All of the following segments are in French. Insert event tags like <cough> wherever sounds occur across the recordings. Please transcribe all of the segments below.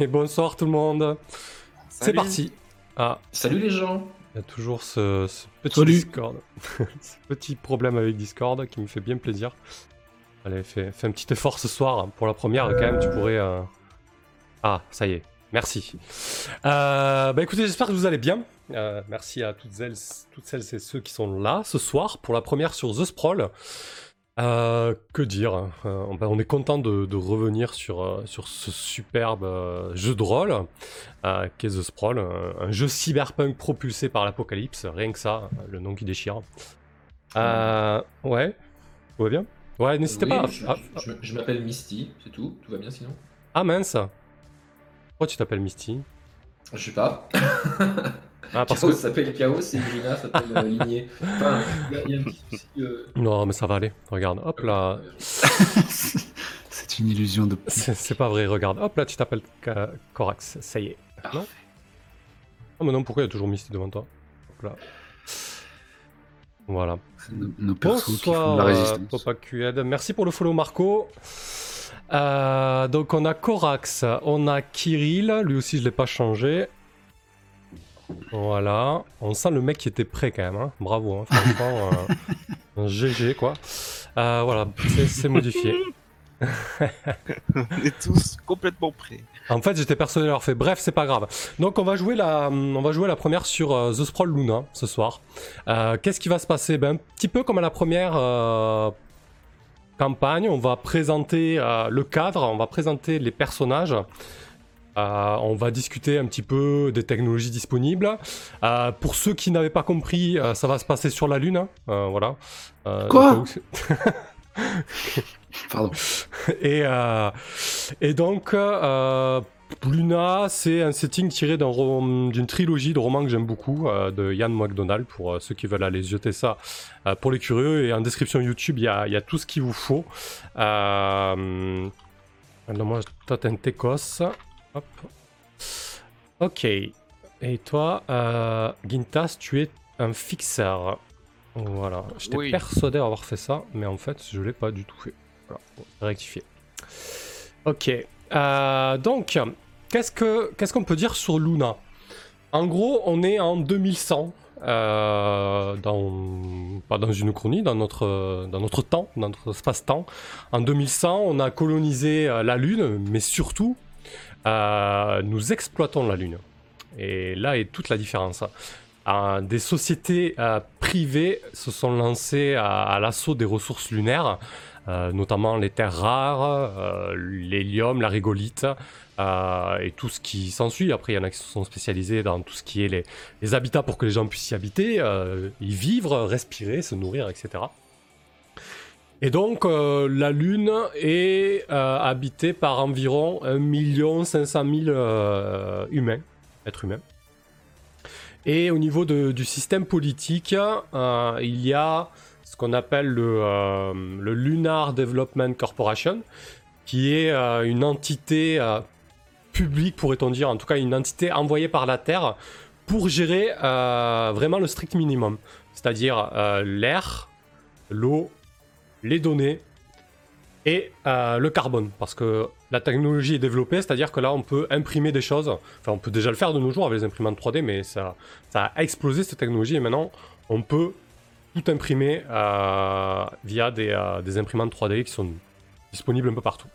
Et bonsoir tout le monde. C'est parti. Ah, Salut les gens il y a toujours ce, ce petit Salut. Discord. ce <laughs> petit problème avec Discord qui me fait bien plaisir. Allez, fais, fais un petit effort ce soir. Pour la première, quand même, tu pourrais. euh, Ah, ça y est. Merci. Euh, bah écoutez, j'espère que vous allez bien. Euh, merci à toutes celles, toutes celles et ceux qui sont là ce soir pour la première sur The Sprawl. Euh, que dire hein. Euh, bah, On est content de, de revenir sur, euh, sur ce superbe euh, jeu de rôle qu'est The Sprawl, un, jeu cyberpunk propulsé par l'apocalypse, rien que ça, le nom qui déchire. Euh, ouais, tout va bien? Ouais, n'hésitez Oui, pas. Je, à- je- je m'appelle Misty, c'est tout, tout va bien sinon? Ah mince Pourquoi tu t'appelles Misty? Je sais pas. <laughs> Ah, parce Chaos que... s'appelle Chaos et Irina s'appelle euh, Ligné. Enfin, il y a- y, a un petit souci. euh, Non, mais ça va aller. Regarde, hop là. <laughs> C'est une illusion de. <laughs> C'est c'est pas vrai, regarde. Hop là, tu t'appelles Corax. Ça y est. Parfait. Non Oh, mais non, pourquoi il y a toujours Misty devant toi Hop là. Voilà. C'est nos, nos persos qui font Bonsoir, de la euh, résistance. Papa QED. Merci pour le follow, Marco. Euh, donc, on a Corax, on a Kirill. Lui aussi, je l'ai pas changé. Voilà. On sent le mec qui était prêt quand même. hein. Bravo. hein. Franchement, euh, <laughs> un GG quoi. Euh, voilà, c'est- modifié. On est tous complètement prêts. En fait, j'étais persuadé de l'avoir fait. Bref, c'est pas grave. Donc, on va jouer la, on va jouer la première sur euh, The Sprawl Luna ce soir. Euh, Qu'est-ce qui va se passer? Ben, Un petit peu comme à la première euh, campagne, on va présenter euh, le cadre, on va présenter les personnages. Euh, on va discuter un petit peu des technologies disponibles. Euh, pour ceux qui n'avaient pas compris, euh, ça va se passer sur la Lune. hein. Voilà. Quoi <laughs> Pardon. <laughs> et, et donc, Luna, c'est un setting tiré d'une trilogie de romans que j'aime beaucoup, de Ian McDonald, pour ceux qui veulent aller jeter ça pour les curieux. Et en description YouTube, il y a, il y a tout ce qu'il vous faut. Alors moi, toi, t'as un Tecos. Hop. Ok. Et toi, euh, Gintas, tu es un fixeur. Voilà. J'étais Oui. persuadé d'avoir fait ça, mais en fait, je l'ai pas du tout fait. Voilà, bon, rectifier. Ok. Euh, donc, qu'est-ce que qu'est-ce qu'on peut dire sur Luna? En gros, on est en 2100. euh, dans pas dans une chronie, dans notre dans notre temps, dans notre espace-temps. En 2100, on a colonisé euh, la Lune, mais surtout, euh, nous exploitons la Lune. Et là est toute la différence. Euh, des sociétés euh, privées se sont lancées à, l'assaut des ressources lunaires, notamment les terres rares, l'hélium, la rigolite et tout ce qui s'ensuit. Après, il y en a qui se sont spécialisés dans tout ce qui est les, habitats pour que les gens puissent y habiter, y vivre, respirer, se nourrir, etc. Et donc, euh, la Lune est euh, habitée par environ 1 500 000 euh, humains, êtres humains. Et au niveau de- du système politique, euh, il y a ce qu'on appelle le, Lunar Development Corporation, qui est une entité publique, pourrait-on dire, en tout cas une entité envoyée par la Terre pour gérer vraiment le strict minimum, c'est-à-dire l'air, l'eau, les données et euh, le carbone, parce que la technologie est développée, c'est-à-dire que là on peut imprimer des choses, enfin on peut déjà le faire de nos jours avec les imprimantes 3D, mais ça, ça a explosé cette technologie et maintenant on peut tout imprimer euh, via des, euh, imprimantes 3D qui sont disponibles un peu partout.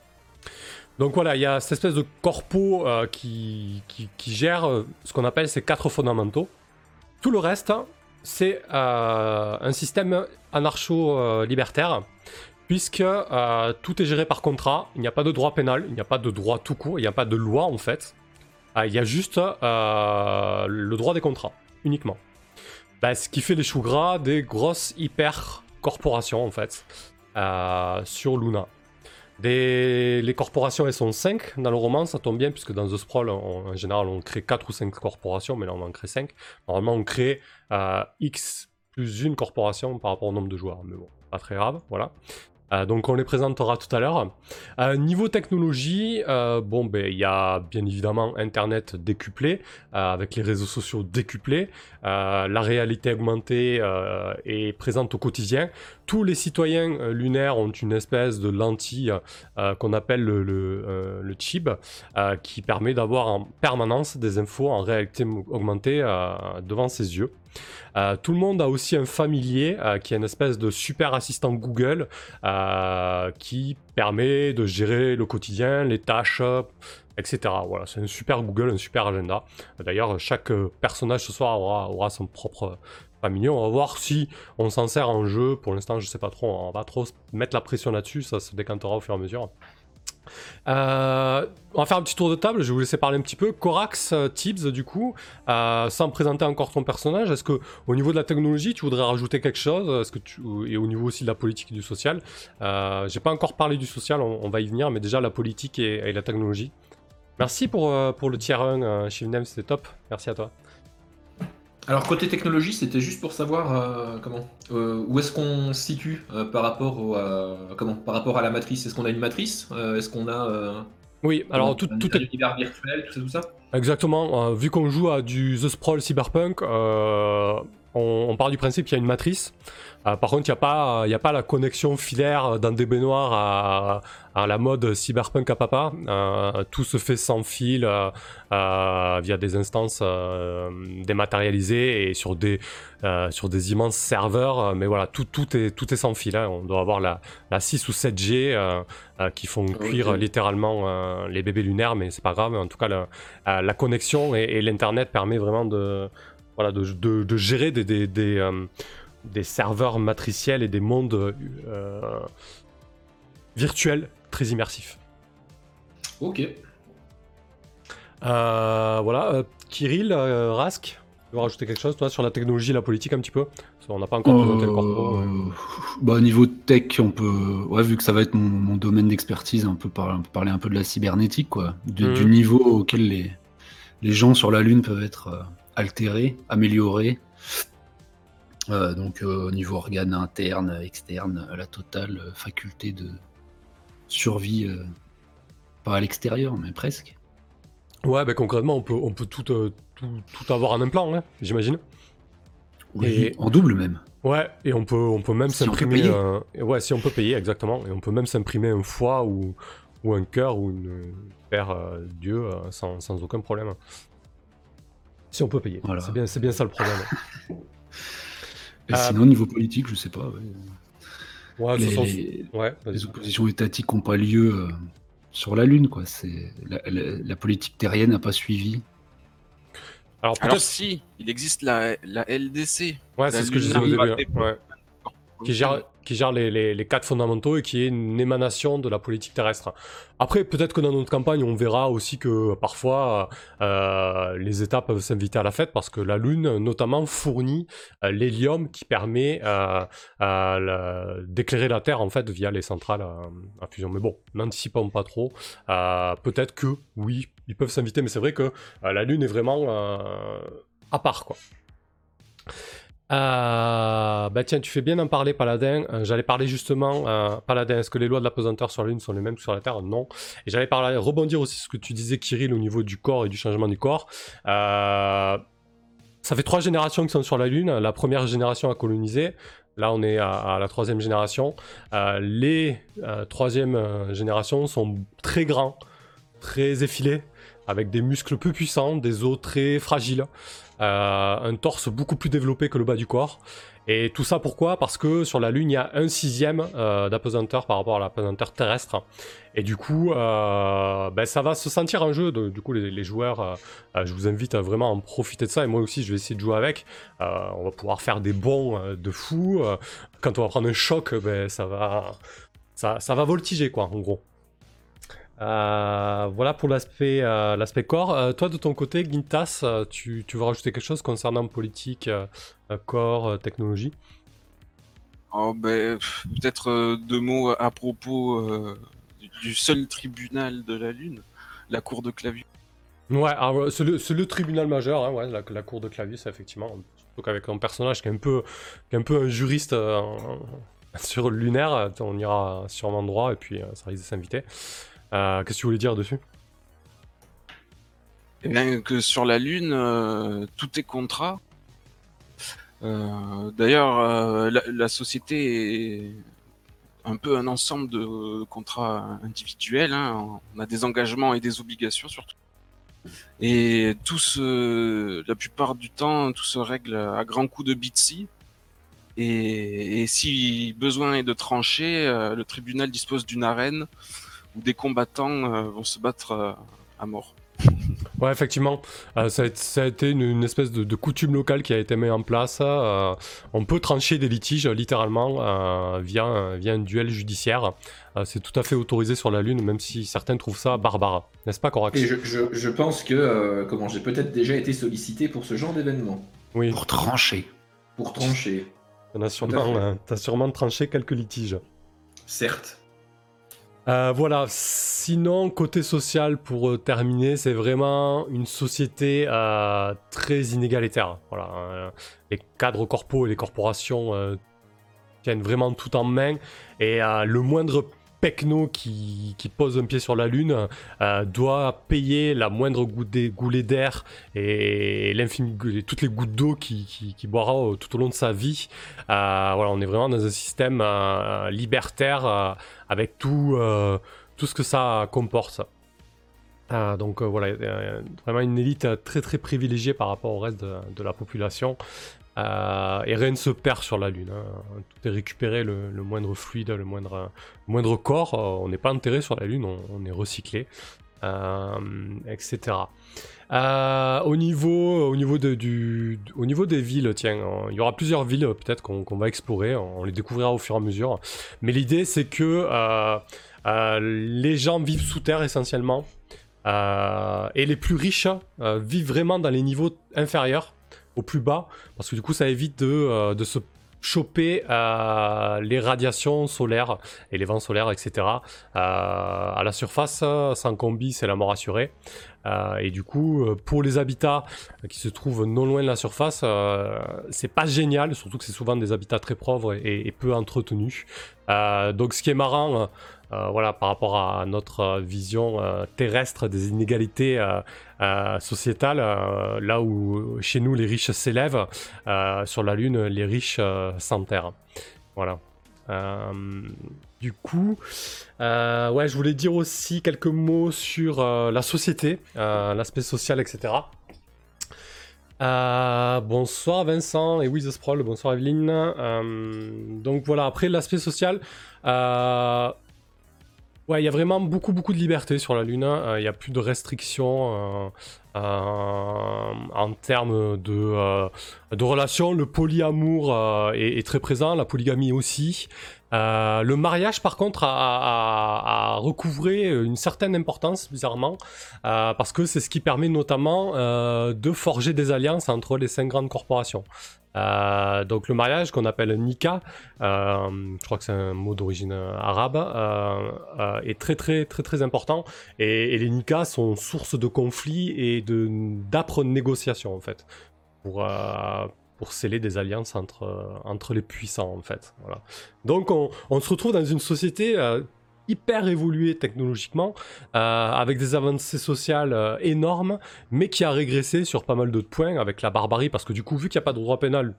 Donc voilà, il y a cette espèce de corpo qui, qui, qui gère ce qu'on appelle ces quatre fondamentaux. Tout le reste, c'est un système anarcho-libertaire, puisque euh, tout est géré par contrat, il n'y a pas de droit pénal, il n'y a pas de droit tout court, il n'y a pas de loi en fait. Ah, il y a juste euh, le droit des contrats, uniquement. Bah, ce qui fait les choux gras des grosses hyper corporations en fait, euh, sur Luna. Des... Les corporations, elles sont 5 dans le roman, ça tombe bien, puisque dans The Sprawl, en général, on crée 4 ou 5 corporations, mais là, on en crée 5. Normalement, on crée euh, X plus une corporation par rapport au nombre de joueurs, mais bon, pas très grave, voilà. Euh, donc, on les présentera tout à l'heure. Euh, niveau technologie, euh, bon, ben, il y a bien évidemment Internet décuplé, avec les réseaux sociaux décuplés. Euh, la réalité augmentée euh, est présente au quotidien tous les citoyens euh, lunaires ont une espèce de lentille qu'on appelle le, le, chip, qui permet d'avoir en permanence des infos en réalité augmentée devant ses yeux. Tout le monde a aussi un familier qui est une espèce de super assistant Google qui permet de gérer le quotidien, les tâches, etc. Voilà, c'est un super Google, un super agenda. D'ailleurs, chaque euh, personnage ce soir aura, aura son propre familier. On va voir si on s'en sert en jeu. Pour l'instant, je sais pas trop. On va trop mettre la pression là-dessus. Ça se décantera au fur et à mesure. Euh, on va faire un petit tour de table. Je vais vous laisser parler un petit peu. Corax, euh, Tibbs, du coup, euh, sans présenter encore ton personnage, est-ce que au niveau de la technologie, tu voudrais rajouter quelque chose? Est-ce que tu et au niveau aussi de la politique et du social? Euh, J'ai pas encore parlé du social. On, va y venir, mais déjà la politique et la technologie. Merci pour, euh, pour le tier 1, euh, Shivnem, c'était top. Merci à toi. Alors côté technologie, c'était juste pour savoir euh, comment, euh, où est-ce qu'on se situe euh, par rapport au, comment, par rapport à la matrice. Est-ce qu'on a une matrice Est-ce qu'on a Oui, alors tout, un, tout un est univers virtuel, tout ça, tout ça? Exactement, vu qu'on joue à du The Sprawl Cyberpunk, euh, on, on part du principe qu'il y a une matrice. Euh, par contre, il n'y a, pas- y a pas la connexion filaire dans des baignoires à, à la mode cyberpunk à papa. Euh, tout se fait sans fil, euh, via des instances dématérialisées et sur des, sur des immenses serveurs. Mais voilà, tout, tout, est, tout est sans fil. hein. On doit avoir la, la 6 ou 7G euh, euh, qui font cuire littéralement les bébés lunaires, mais c'est pas grave. En tout cas, euh, la connexion et, et l'internet permet vraiment de, voilà, de, de- de gérer des, des, des, euh, des serveurs matriciels et des mondes euh, virtuels très immersifs. Ok. Euh, voilà, euh, Kirill, euh, Rask, tu veux rajouter quelque chose toi sur la technologie et la politique un petit peu? Qu'on n'a pas encore présenté le corpo. Mais- bah, au niveau tech, on peut, ouais, vu que ça va être mon, mon domaine d'expertise, on peut par- on peut parler un peu de la cybernétique, quoi, du, du niveau auquel les, les gens sur la Lune peuvent être altérés, améliorés. Euh, donc euh, au niveau organes interne, externe, la totale euh, faculté de survie, pas à l'extérieur, mais presque. Ouais, ben concrètement, on peut, on peut tout, tout, tout avoir en implant, hein, j'imagine. Oui, Et- en double même. Ouais, et on peut, on peut même s'imprimer. un- Ouais, si on peut payer, exactement. Et on peut même s'imprimer un foie ou, ou un cœur ou une paire euh, d'yeux euh, sans, sans aucun problème. Si on peut payer. Voilà. C'est bien, ça le problème. <laughs> Et Euh, sinon, au niveau politique, je sais pas. ouais. Ouais, Les- ouais, oppositions étatiques n'ont pas lieu euh, sur la Lune, quoi. C'est la, la- la politique terrienne n'a pas suivi. Alors Alors peut-être. si, il existe la, la LDC. Ouais, c'est ce que je disais au début. Qui gère, qui gère les, les, les quatre fondamentaux et qui est une émanation de la politique terrestre. Après, peut-être que dans notre campagne, on verra aussi que parfois euh, les États peuvent s'inviter à la fête parce que la Lune, notamment, fournit euh, l'hélium qui permet euh, d'éclairer la Terre en fait via les centrales à fusion. Mais bon, n'anticipons pas trop. Peut-être que oui, ils peuvent s'inviter, mais c'est vrai que la Lune est vraiment à part quoi. Euh, bah tiens, tu fais bien d'en parler, Paladin. Euh, j'allais parler justement, euh, Paladin, est-ce que les lois de la pesanteur sur la Lune sont les mêmes que sur la Terre? Non. Et j'allais parler, rebondir aussi sur ce que tu disais, Kirill, au niveau du corps et du changement du corps. Euh, ça fait trois générations qui sont sur la Lune. La première génération a colonisé. Là, on est à, à la troisième génération. Les troisième générations sont très grands, très effilés, avec des muscles peu puissants, des os très fragiles, euh, un torse beaucoup plus développé que le bas du corps. Et tout ça pourquoi? Parce que sur la Lune, il y a un sixième euh, d'apesanteur par rapport à l'apesanteur terrestre. Et du coup, euh, ben, ça va se sentir en jeu. Du coup, les, joueurs, euh, je vous invite à vraiment en profiter de ça. Et moi aussi, je vais essayer de jouer avec. On va pouvoir faire des bons de fou. Quand on va prendre un choc, ben, ça, va, ça va voltiger, quoi, en gros. Euh, voilà pour l'aspect euh, l'aspect corps. Euh, toi, de ton côté, Gintas, tu, tu veux rajouter quelque chose concernant politique, corps, technologie? Oh, ben, peut-être deux mots à propos du, seul tribunal de la Lune, la cour de Clavius. Ouais, c'est le, c'est le tribunal majeur, hein, ouais, la, la cour de Clavius, effectivement. Surtout qu'avec un personnage qui est un peu, qui est un, peu un juriste <laughs> sur lunaire, on ira sûrement droit et puis ça risque de s'inviter. Euh, Qu'est-ce que tu voulais dire dessus? Eh bien, que sur la Lune, euh, tout est contrat. Euh, D'ailleurs, la, société est un peu un ensemble de contrats individuels. hein. On a des engagements et des obligations surtout. Et tout se, la plupart du temps, tout se règle à grands coups de Bitsy. Et, et si besoin est de trancher, le tribunal dispose d'une arène où des combattants euh, vont se battre euh, à mort. <laughs> Ouais, effectivement, euh, ça, a, été- ça a été une, une espèce de, de coutume locale qui a été mise en place. euh, on peut trancher des litiges littéralement euh, via, un- via un duel judiciaire. Euh, c'est tout à fait autorisé sur la Lune, même si certains trouvent ça barbare. N'est-ce pas, Corax Et je, je- je pense que euh, comment j'ai peut-être déjà été sollicité pour ce genre d'événement. Oui, Pour trancher. Pour trancher. t'en as sûrement, euh, t'as sûrement tranché quelques litiges. Certes. Euh, voilà, sinon, côté social, pour euh, terminer, c'est vraiment une société euh, très inégalitaire. Voilà, les cadres corpaux et les corporations tiennent vraiment tout en main, et le moindre pecno qui, pose un pied sur la Lune euh, doit payer la moindre goulée, d'air et, toutes les gouttes d'eau qu'il qui, qui boira euh, tout au long de sa vie. Euh, voilà, on est vraiment dans un système libertaire avec tout, ce que ça comporte. Donc voilà, vraiment une élite très très privilégiée par rapport au reste de la population. Euh, et rien ne se perd sur la Lune. hein. Tout est récupéré, le, moindre fluide, le moindre, corps. euh, on n'est pas enterré sur la Lune, on, est recyclé, euh, etc. Au, niveau, au, niveau des villes, tiens, il y aura plusieurs villes peut-être qu'on va explorer, on les découvrira au fur et à mesure. Mais l'idée c'est que les gens vivent sous terre essentiellement. Et les plus riches vivent vraiment dans les niveaux inférieurs, au plus bas, parce que du coup ça évite de, euh, se choper euh, les radiations solaires et les vents solaires, etc. Euh, à la surface, sans combi, c'est la mort assurée. Euh, et du coup, euh, pour les habitats qui se trouvent non loin de la surface, euh, c'est pas génial, surtout que c'est souvent des habitats très pauvres et, peu entretenus. Euh, donc, ce qui est marrant, euh, voilà, par rapport à notre euh, vision euh, terrestre des inégalités euh, euh, sociétales, euh, là où chez nous les riches s'élèvent, euh, sur la Lune les riches euh, s'enterrent. Voilà. Euh, du coup, euh, ouais, je voulais dire aussi quelques mots sur euh, la société, euh, l'aspect social, etc. Bonsoir Vincent et Wiz Sprawl, bonsoir Evelyne. Donc voilà, après l'aspect social, ouais, il y a vraiment beaucoup beaucoup de liberté sur la Lune. Euh, Il n'y a plus de restrictions en termes de, relations. Le polyamour est très présent, la polygamie aussi. Euh, le mariage, par contre, a, recouvré une certaine importance, bizarrement, euh, parce que c'est ce qui permet notamment euh, de forger des alliances entre les cinq grandes corporations. Donc le mariage qu'on appelle Nika, je crois que c'est un mot d'origine arabe, est très très très très important et, les Nika sont source de conflits et d'âpres négociations en fait pour sceller des alliances entre euh, entre les puissants en fait. Voilà. Donc on, se retrouve dans une société euh, hyper évoluée technologiquement, euh, avec des avancées sociales énormes, mais qui a régressé sur pas mal d'autres points avec la barbarie, parce que du coup, vu qu'il n'y a pas de droit pénal,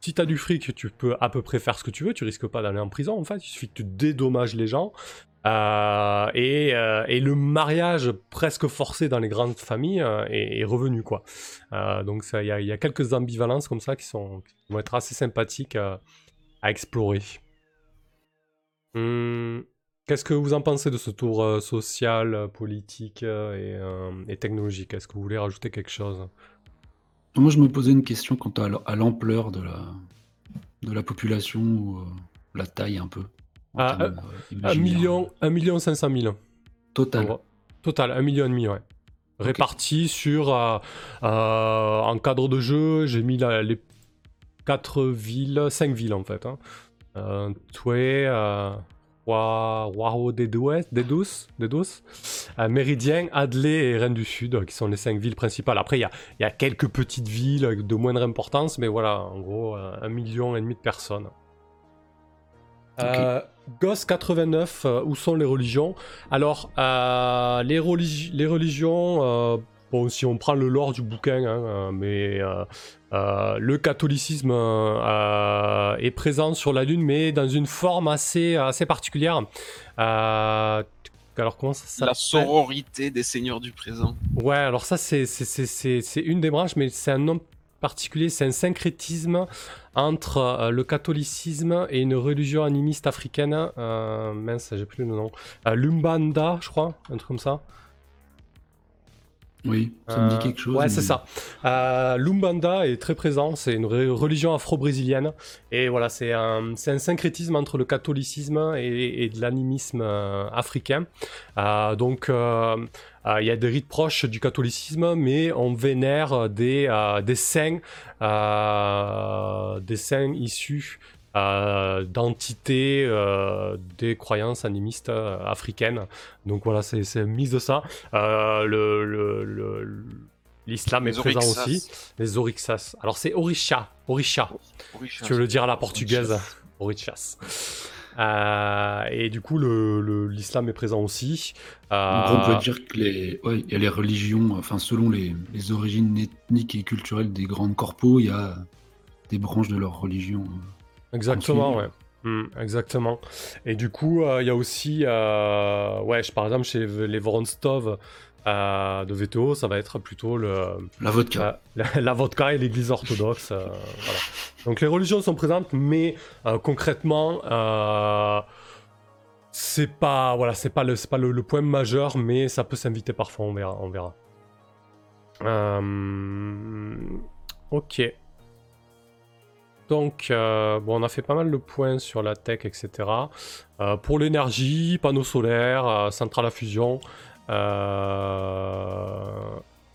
si t'as du fric, tu peux à peu près faire ce que tu veux, tu risques pas d'aller en prison en fait, il suffit que tu dédommages les gens. Euh, et, euh, et le mariage presque forcé dans les grandes familles euh, est, revenu quoi. Donc il y, a- quelques ambivalences comme ça qui, sont, vont être assez sympathiques à explorer. Hum, Qu'est-ce que vous en pensez de ce tour social, politique et, et technologique? Est-ce que vous voulez rajouter quelque chose? Moi, je me posais une question quant à l- à l'ampleur de la, de la population ou euh, la taille un peu. en Ah, termes, euh, Un imaginaires. million, un million cinq cent mille. Total. Total, un million et demi, ouais. Réparti sur. euh, euh, en cadre de jeu, j'ai mis la- les quatre villes, cinq villes en fait. Hein. Euh, euh, Waro des Douces, des Douces, des Douces, euh, Méridien, Adelaide et Rennes du Sud, euh, qui sont les cinq villes principales. Après, il y y a quelques petites villes de moindre importance, mais voilà, en gros, euh, un million et demi de personnes. Goss 89, euh, où sont les religions? Alors, les, religi- les religions, bon, si on prend le lore du bouquin, hein, euh, mais euh, euh, le catholicisme est présent sur la Lune, mais dans une forme assez, assez particulière. Alors comment ça s'appelle? La sororité des seigneurs du présent. Ouais, alors ça, c'est, une des branches, mais c'est un nom particulier, c'est un syncrétisme entre euh, le catholicisme et une religion animiste africaine. Euh, mince, j'ai plus le nom. Euh, Lumbanda, je crois, un truc comme ça. Oui, ça me dit Euh, quelque chose. Ouais, mais- c'est ça. Euh, Lumbanda est très présent, c'est une re- religion afro-brésilienne. Et voilà, c'est un, un syncrétisme entre le catholicisme et, et de l'animisme euh, africain. Donc, euh, il y a des rites proches du catholicisme, mais on vénère des, euh, des saints, euh, des saints issus euh, d'entités euh, des croyances animistes euh, africaines. Donc voilà, c'est c'est un mix de ça. Euh, le, le- le- l'islam est présent Orixas. aussi. Les orixas. Alors c'est orisha. Orisha. Orisha. Tu veux le dire à la portugaise? Orichas. Euh, et du coup, le- le- l'islam est présent aussi. Euh, Donc on peut dire que les, ouais, y a les religions, enfin selon les, les origines ethniques et culturelles des grandes corpos, il y a des branches de leur religion. Exactement, ouais. Hmm, exactement. Et du coup, euh, il y a aussi, euh, ouais, je- par exemple, chez les Voronstov euh, de VTO, ça va être plutôt le, La vodka. la, la- <laughs> la vodka et l'église orthodoxe. euh, voilà. Donc les religions sont présentes, mais euh, concrètement, euh, c'est pas, voilà, c'est pas, le, c'est pas le, le point majeur, mais ça peut s'inviter parfois, on verra. On verra. Euh, ok. Donc, euh, on a fait pas mal de points sur la tech, etc. Euh, pour l'énergie, panneaux solaires, euh, centrale à fusion. euh,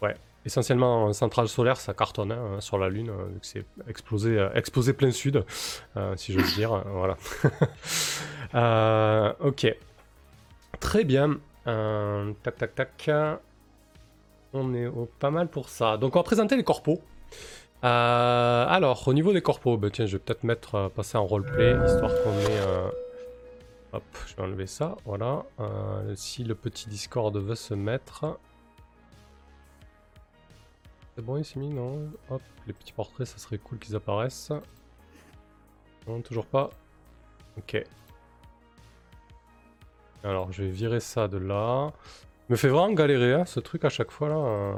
ouais, essentiellement en centrale solaire, ça cartonne hein, sur la Lune, vu que c'est explosé, plein sud, si j'ose dire. voilà. <laughs> Ok. Très bien. Tac, tac, tac. On est pas mal pour ça. Donc, on va présenter les corpos. Euh, alors, au niveau des corpos, ben, tiens, je vais peut-être mettre, euh, passer en roleplay, histoire qu'on ait... euh, Hop, je vais enlever ça, voilà. Si le petit Discord veut se mettre... C'est bon, il s'est mis, non? Hop, les petits portraits, ça serait cool qu'ils apparaissent. Non, toujours pas. Ok. Alors, je vais virer ça de là. Me fait vraiment galérer, hein, ce truc à chaque fois là.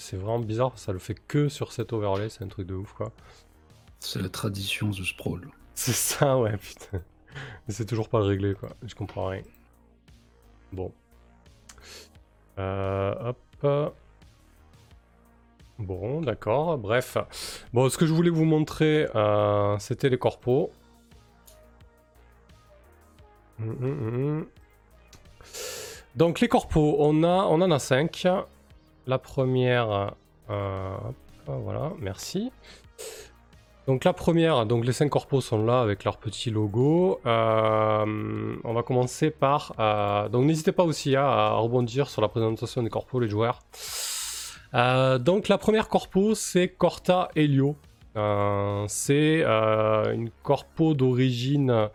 C'est vraiment bizarre, ça le fait que sur cet overlay, c'est un truc de ouf quoi. C'est la tradition The Sprawl. C'est ça, ouais, putain. Mais c'est toujours pas réglé, quoi. Je comprends rien. Bon. Euh, hop. Bon, d'accord. Bref. Bon, ce que je voulais vous montrer, euh, c'était les corpos. Hum, hum, hum. Donc, les corpos, on, a, on en a cinq. La première... euh, hop, voilà, merci. Donc la première, donc les cinq corpos sont là avec leur petit logo. Euh, on va commencer par. euh, donc n'hésitez pas aussi hein, à rebondir sur la présentation des corpos, les joueurs. Euh, donc la première corpo, c'est Corta Helio. Euh, c'est euh, une corpo d'origine.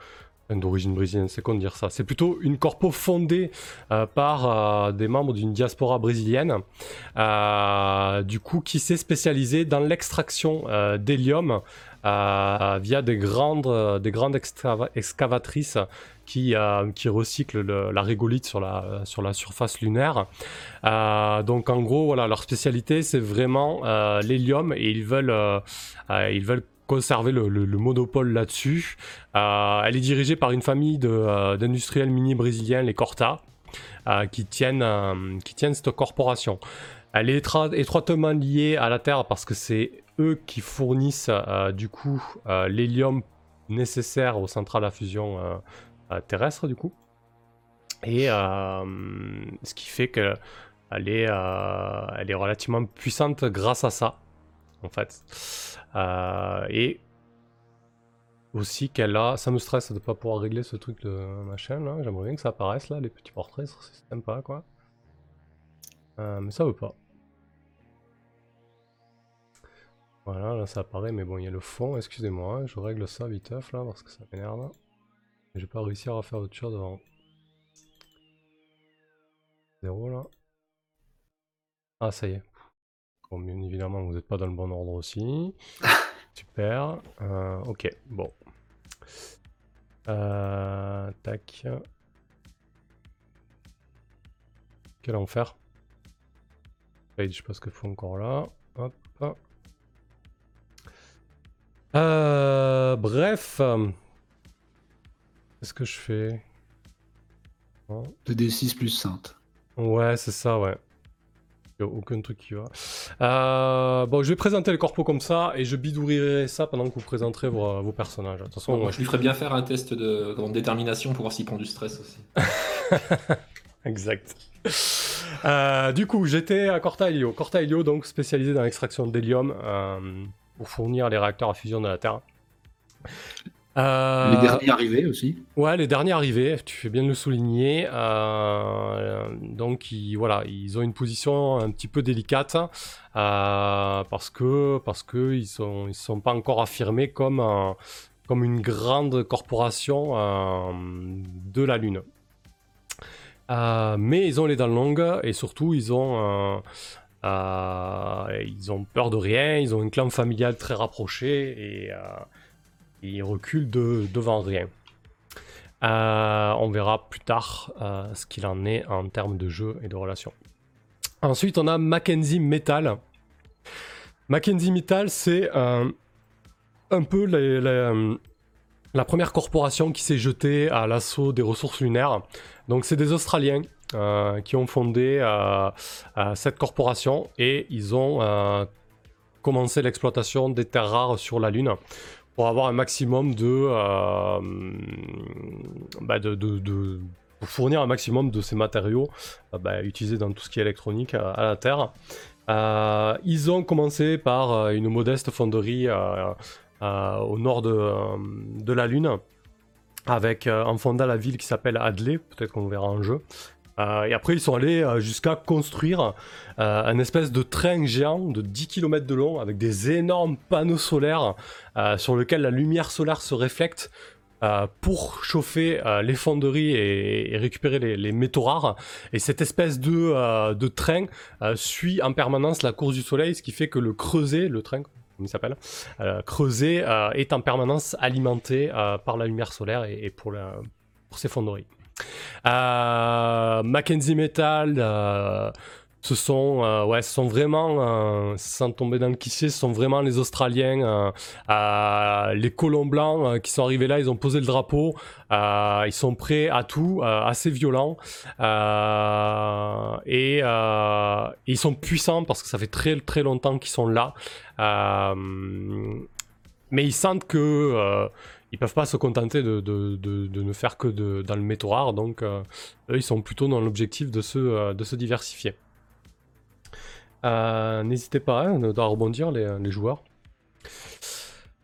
D'origine brésilienne, c'est con de dire ça. C'est plutôt une corpo fondée euh, par euh, des membres d'une diaspora brésilienne, euh, du coup qui s'est spécialisée dans l'extraction d'hélium via des grandes, des grandes excava- excavatrices qui, euh, recyclent le- la régolithe sur la, sur la surface lunaire. Donc en gros, voilà, leur spécialité c'est vraiment l'hélium et ils veulent conserver le, le- le monopole là-dessus. Euh, elle est dirigée par une famille euh, d'industriels mini brésiliens, les Corta, euh, qui, tiennent, qui cette corporation. Elle est étroitement liée à la Terre parce que c'est eux qui fournissent du coup l'hélium nécessaire aux centrales à fusion terrestres du coup. Et ce qui fait est, euh, elle est relativement puissante grâce à ça, en fait. Euh, et aussi qu'elle a... Ça me stresse de pas pouvoir régler ce truc de machin là. J'aimerais bien que ça apparaisse là, les petits portraits, c'est sympa quoi. Euh, mais ça veut pas. Voilà, là ça apparaît, mais bon, il y a le fond, excusez-moi, hein, je règle ça viteuf là parce que ça m'énerve. Je vais pas réussir à faire autre chose devant. Zéro là. Ah, ça y est. Bon, bien évidemment, vous n'êtes pas dans le bon ordre aussi. <laughs> Super. Euh, ok, bon. Euh, tac. Quel enfer. Page, je sais pas ce qu'il faut encore là. Hop. Euh, bref. Qu'est-ce que je fais? 2d6 plus sainte. Ouais, c'est ça, ouais. Y a aucun truc qui va. Euh, bon, je vais présenter le corpo comme ça et je bidouillerai ça pendant que vous présenterez vos, vos personnages. De toute façon, moi, je lui ferais bien faire un test de comment, détermination pour voir s'il prend du stress aussi. <laughs> Exact. Euh, du coup, j'étais à Corta Helio. Corta Helio, donc spécialisé dans l'extraction d'hélium euh, pour fournir les réacteurs à fusion de la Terre. Euh, Les derniers arrivés aussi. Ouais, les derniers arrivés, tu fais bien de le souligner. Euh, donc, ils, voilà, ils ont une position un petit peu délicate euh, parce que parce que ils sont ils sont pas encore affirmés comme un- comme une grande corporation euh, de la Lune. Euh, mais ils ont les dents longues et surtout ils ont euh, euh, ils ont peur de rien. Ils ont une clan familial très rapproché et ils reculent de, devant rien. Euh, on verra plus tard euh, ce qu'il en est en termes de jeu et de relations. Ensuite, on a Mackenzie Metal. Mackenzie Metal, c'est euh, un peu la première corporation qui s'est jetée à l'assaut des ressources lunaires. Donc, c'est des Australiens qui ont fondé cette corporation et ils ont commencé l'exploitation des terres rares sur la Lune pour avoir un maximum de, euh, bah, fournir un maximum de ces matériaux euh, bah, utilisés dans tout ce qui est électronique euh, à la Terre. Ils ont commencé par une modeste fonderie au nord de, la Lune, avec en fondant la ville qui s'appelle Adley, peut-être qu'on verra en jeu. Euh, et après, ils sont allés euh, jusqu'à construire euh, un espèce de train géant de 10 km de long avec des énormes panneaux solaires sur lequel la lumière solaire se réflecte pour chauffer les fonderies et, récupérer les, métaux rares. Et cette espèce de, train suit en permanence la course du soleil, ce qui fait que le creuset, le train, comme il s'appelle, creuset est en permanence alimenté par la lumière solaire et, pour, la, fonderies. Euh, Mackenzie Metal, euh, ce sont, euh, ouais, sont vraiment, sans tomber dans le cliché, ce sont vraiment les Australiens, les colons blancs qui sont arrivés là, ils ont posé le drapeau, ils sont prêts à tout, assez violents, et, ils sont puissants parce que ça fait très très longtemps qu'ils sont là, mais ils sentent que ils peuvent pas se contenter de, de- de- ne faire que de, dans le métaux rare, donc euh, eux ils sont plutôt dans l'objectif de se, euh, de se diversifier. Euh, N'hésitez pas hein, à rebondir les, les joueurs.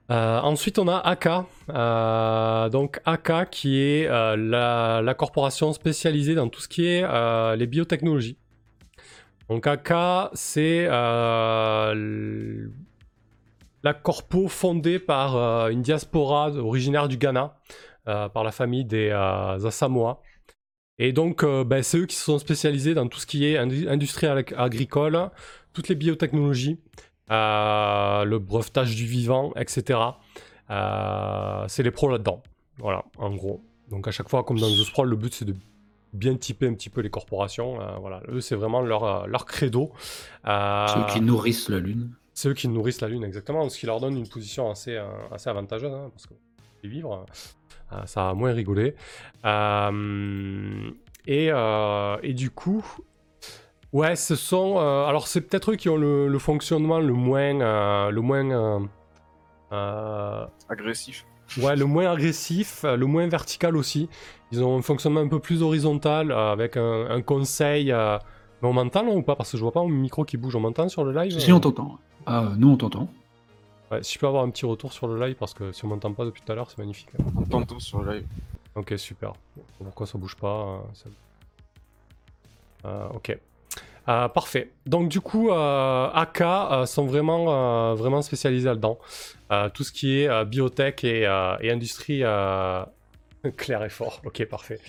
Ensuite, on a AK. Donc, AK qui est la, la corporation spécialisée dans tout ce qui est les biotechnologies. Donc, AK, c'est la corpo fondée par euh, une diaspora originaire du Ghana, euh, par la famille des euh. Et donc, euh, ben, c'est eux qui se sont spécialisés dans tout ce qui est indu- industrie ag- agricole, toutes les biotechnologies, le brevetage du vivant, etc. C'est les pros là-dedans. Voilà, en gros. Donc, à chaque fois, comme dans The Sprawl, le but c'est de bien typer un petit peu les corporations. Voilà, eux, c'est vraiment leur, leur credo. Ceux qui nourrissent la Lune. C'est eux qui nourrissent la Lune, exactement, ce qui leur donne une position assez, euh, assez avantageuse, hein, parce que les vivre, euh, ça a moins rigolé. Euh, et, euh, et du coup, ouais, ce sont. euh, alors, c'est peut-être eux qui ont le, le fonctionnement le moins. euh, le moins. euh, euh, Agressif. Ouais, le moins agressif, euh, le moins vertical aussi. Ils ont un fonctionnement un peu plus horizontal euh, avec un, un conseil. euh, Mais on m'entend là ou pas? Parce que je vois pas mon micro qui bouge. On m'entend sur le live? Si, si, on t'entend. Ah, nous, on t'entend. Ouais, si je peux avoir un petit retour sur le live parce que si on m'entend pas depuis tout à l'heure, c'est magnifique. On t'entend sur le live. Ok, super. Pourquoi ça bouge pas euh, ça- Euh, Ok. Euh, parfait. Donc du coup, euh, AK euh, sont vraiment, euh, vraiment spécialisés là-dedans. Euh, tout ce qui est euh, biotech et, euh, et industrie euh, <laughs> clair et fort. Ok, parfait.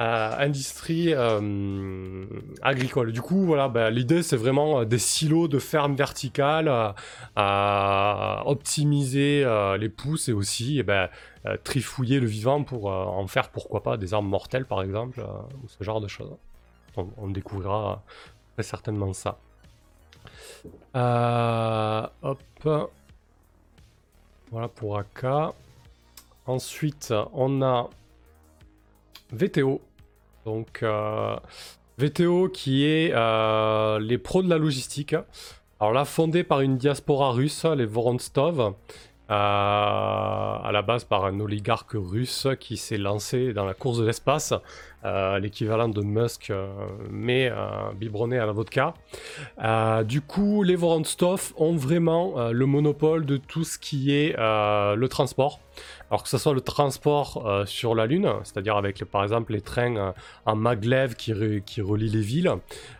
Industrie euh, agricole. Du coup, voilà, ben, l'idée c'est vraiment euh, des silos de fermes verticales, euh, à optimiser les pousses et aussi eh ben, euh, trifouiller le vivant pour en faire pourquoi pas des armes mortelles par exemple, ou ce genre de choses. On, découvrira très certainement ça. Hop. Voilà pour AK. Ensuite, on a VTO. Donc, euh, VTO qui est euh, les pros de la logistique. Alors là, fondé par une diaspora russe, les Vorontsov, euh, à la base par un oligarque russe qui s'est lancé dans la course de l'espace, l'équivalent de Musk, mais biberonné à la vodka. Du coup, les Vorontsov ont vraiment le monopole de tout ce qui est le transport. Alors que ce soit le transport euh, sur la Lune, c'est-à-dire avec par exemple les trains euh, en maglev qui, re- relient les villes,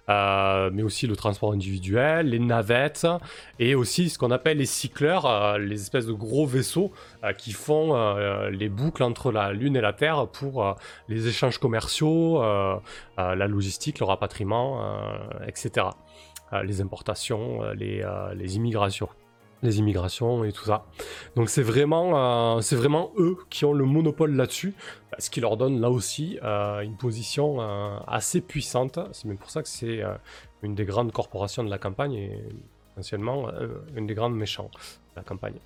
euh, mais aussi le transport individuel, les navettes, et aussi ce qu'on appelle les cycleurs, euh, les espèces de gros vaisseaux qui font les boucles entre la Lune et la Terre pour les échanges commerciaux, la logistique, le rapatriement, etc. Les importations, les immigrations. Les immigrations et tout ça. Donc c'est vraiment, euh, vraiment eux qui ont le monopole là-dessus, ce qui leur donne là aussi euh, une position euh, assez puissante. C'est même pour ça que c'est une des grandes corporations de la campagne et essentiellement une des grandes méchants de la campagne.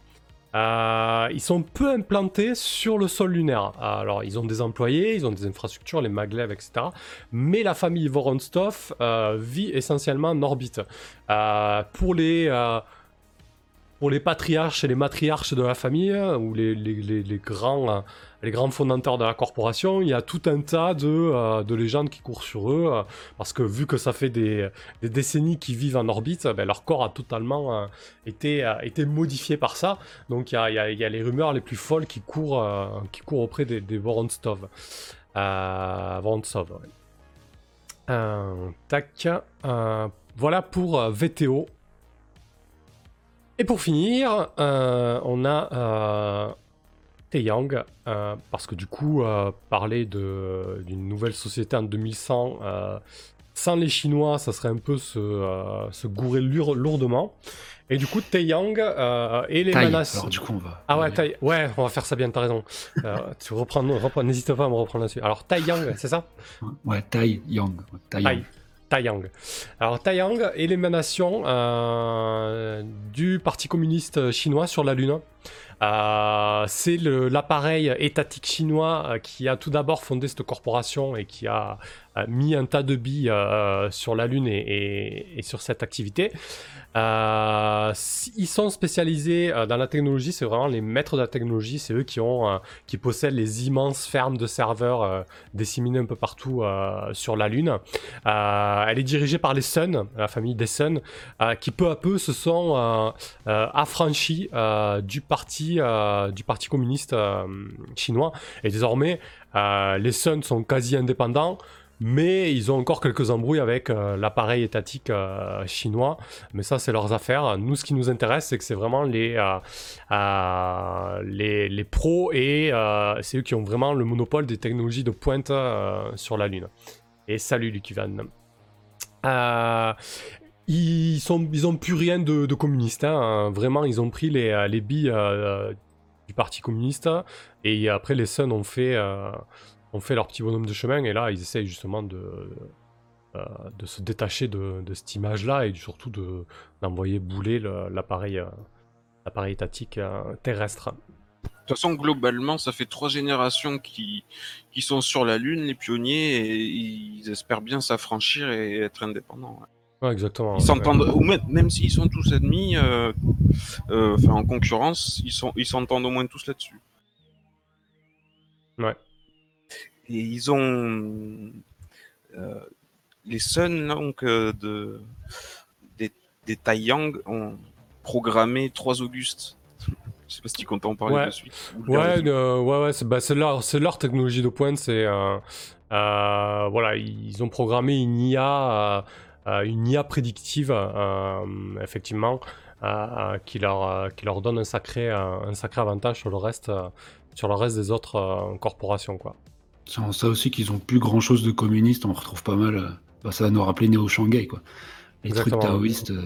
Ils sont peu implantés sur le sol lunaire. Alors, ils ont des employés, ils ont des infrastructures, les maglev, etc. Mais la famille Voronstov vit essentiellement en orbite. Pour les pour les patriarches et les matriarches de la famille, euh, ou les, les- les- grands, les grands fondateurs de la corporation, il y a tout un tas de, euh, de légendes qui courent sur eux, euh, parce que vu que ça fait des, des décennies qu'ils vivent en orbite, ben, leur corps a totalement euh, été, été modifié par ça. Donc il y a, y a- y a les rumeurs les plus folles qui courent, qui courent auprès des, des. Euh, tac. voilà pour VTO. Et pour finir, euh, on a euh, Taeyang, euh, parce que du coup, euh, parler d'une nouvelle société en 2100 euh, sans les Chinois, ça serait un peu se, se gourer lour- lourdement. Et du coup, Taeyang et les Taille. menaces. Alors du coup, on va. Ah ouais, Taï- ouais, on va faire ça bien, t'as raison. <laughs> Tu reprends, reprends- n'hésite pas à me reprendre là-dessus. Alors, Taeyang, c'est ça? Ouais, Tai Yang. Taiyang. Alors est l'émanation euh, du Parti communiste chinois sur la Lune. Euh, c'est l'appareil étatique chinois euh, qui a tout d'abord fondé cette corporation et qui a euh, mis un tas de billes sur la Lune et, sur cette activité. Ils sont spécialisés dans la technologie, c'est vraiment les maîtres de la technologie, c'est eux qui ont, qui possèdent les immenses fermes de serveurs disséminées un peu partout sur la Lune. Elle est dirigée par les Sun, la famille des Sun, qui peu à peu se sont affranchis du euh, du parti communiste euh, chinois. Et désormais, euh, les Sun sont quasi indépendants. Mais ils ont encore quelques embrouilles avec l'appareil étatique chinois. Mais ça, c'est leurs affaires. Nous, ce qui nous intéresse, c'est que c'est vraiment les, les, les pros et c'est eux qui ont vraiment le monopole des technologies de pointe sur la Lune. Et salut Lucky Van. Ils sont, ont plus rien de, communiste. hein. Vraiment, ils ont pris les, euh, les billes euh, du parti communiste et après les Suns ont fait, euh, ont fait leur petit bonhomme de chemin et là, ils essayent justement de, se détacher de, cette image-là et surtout de d'envoyer bouler le- l'appareil, l'appareil étatique terrestre. De toute façon, globalement, ça fait trois générations qui, sont sur la Lune, les pionniers, et ils espèrent bien s'affranchir et être indépendants. Ouais, exactement. Ils s'entendent, ou même, même s'ils sont tous ennemis, euh, euh, enfin en concurrence, ils sont, ils s'entendent au moins tous là-dessus. Ouais. Et ils ont euh, les Sun donc euh, de des, des Taiyang ont programmé trois Augustes. Je sais pas si tu comptes en parler Ouais. de suite. ou le Ouais, ouais, ouais, c'est bah, leur, c'est leur technologie de pointe. C'est euh, euh, voilà, ils ont programmé une IA, une IA prédictive, euh, effectivement, euh, euh, qui leur, euh, qui leur donne un sacré, euh, un sacré avantage sur le reste, euh, sur le reste des autres euh, corporations, quoi. C'est en ça aussi qu'ils ont plus grand chose de communiste. On retrouve pas mal. euh, bah, ça va nous rappeler Néo Shanghai, quoi. Les Exactement. trucs taoïstes euh,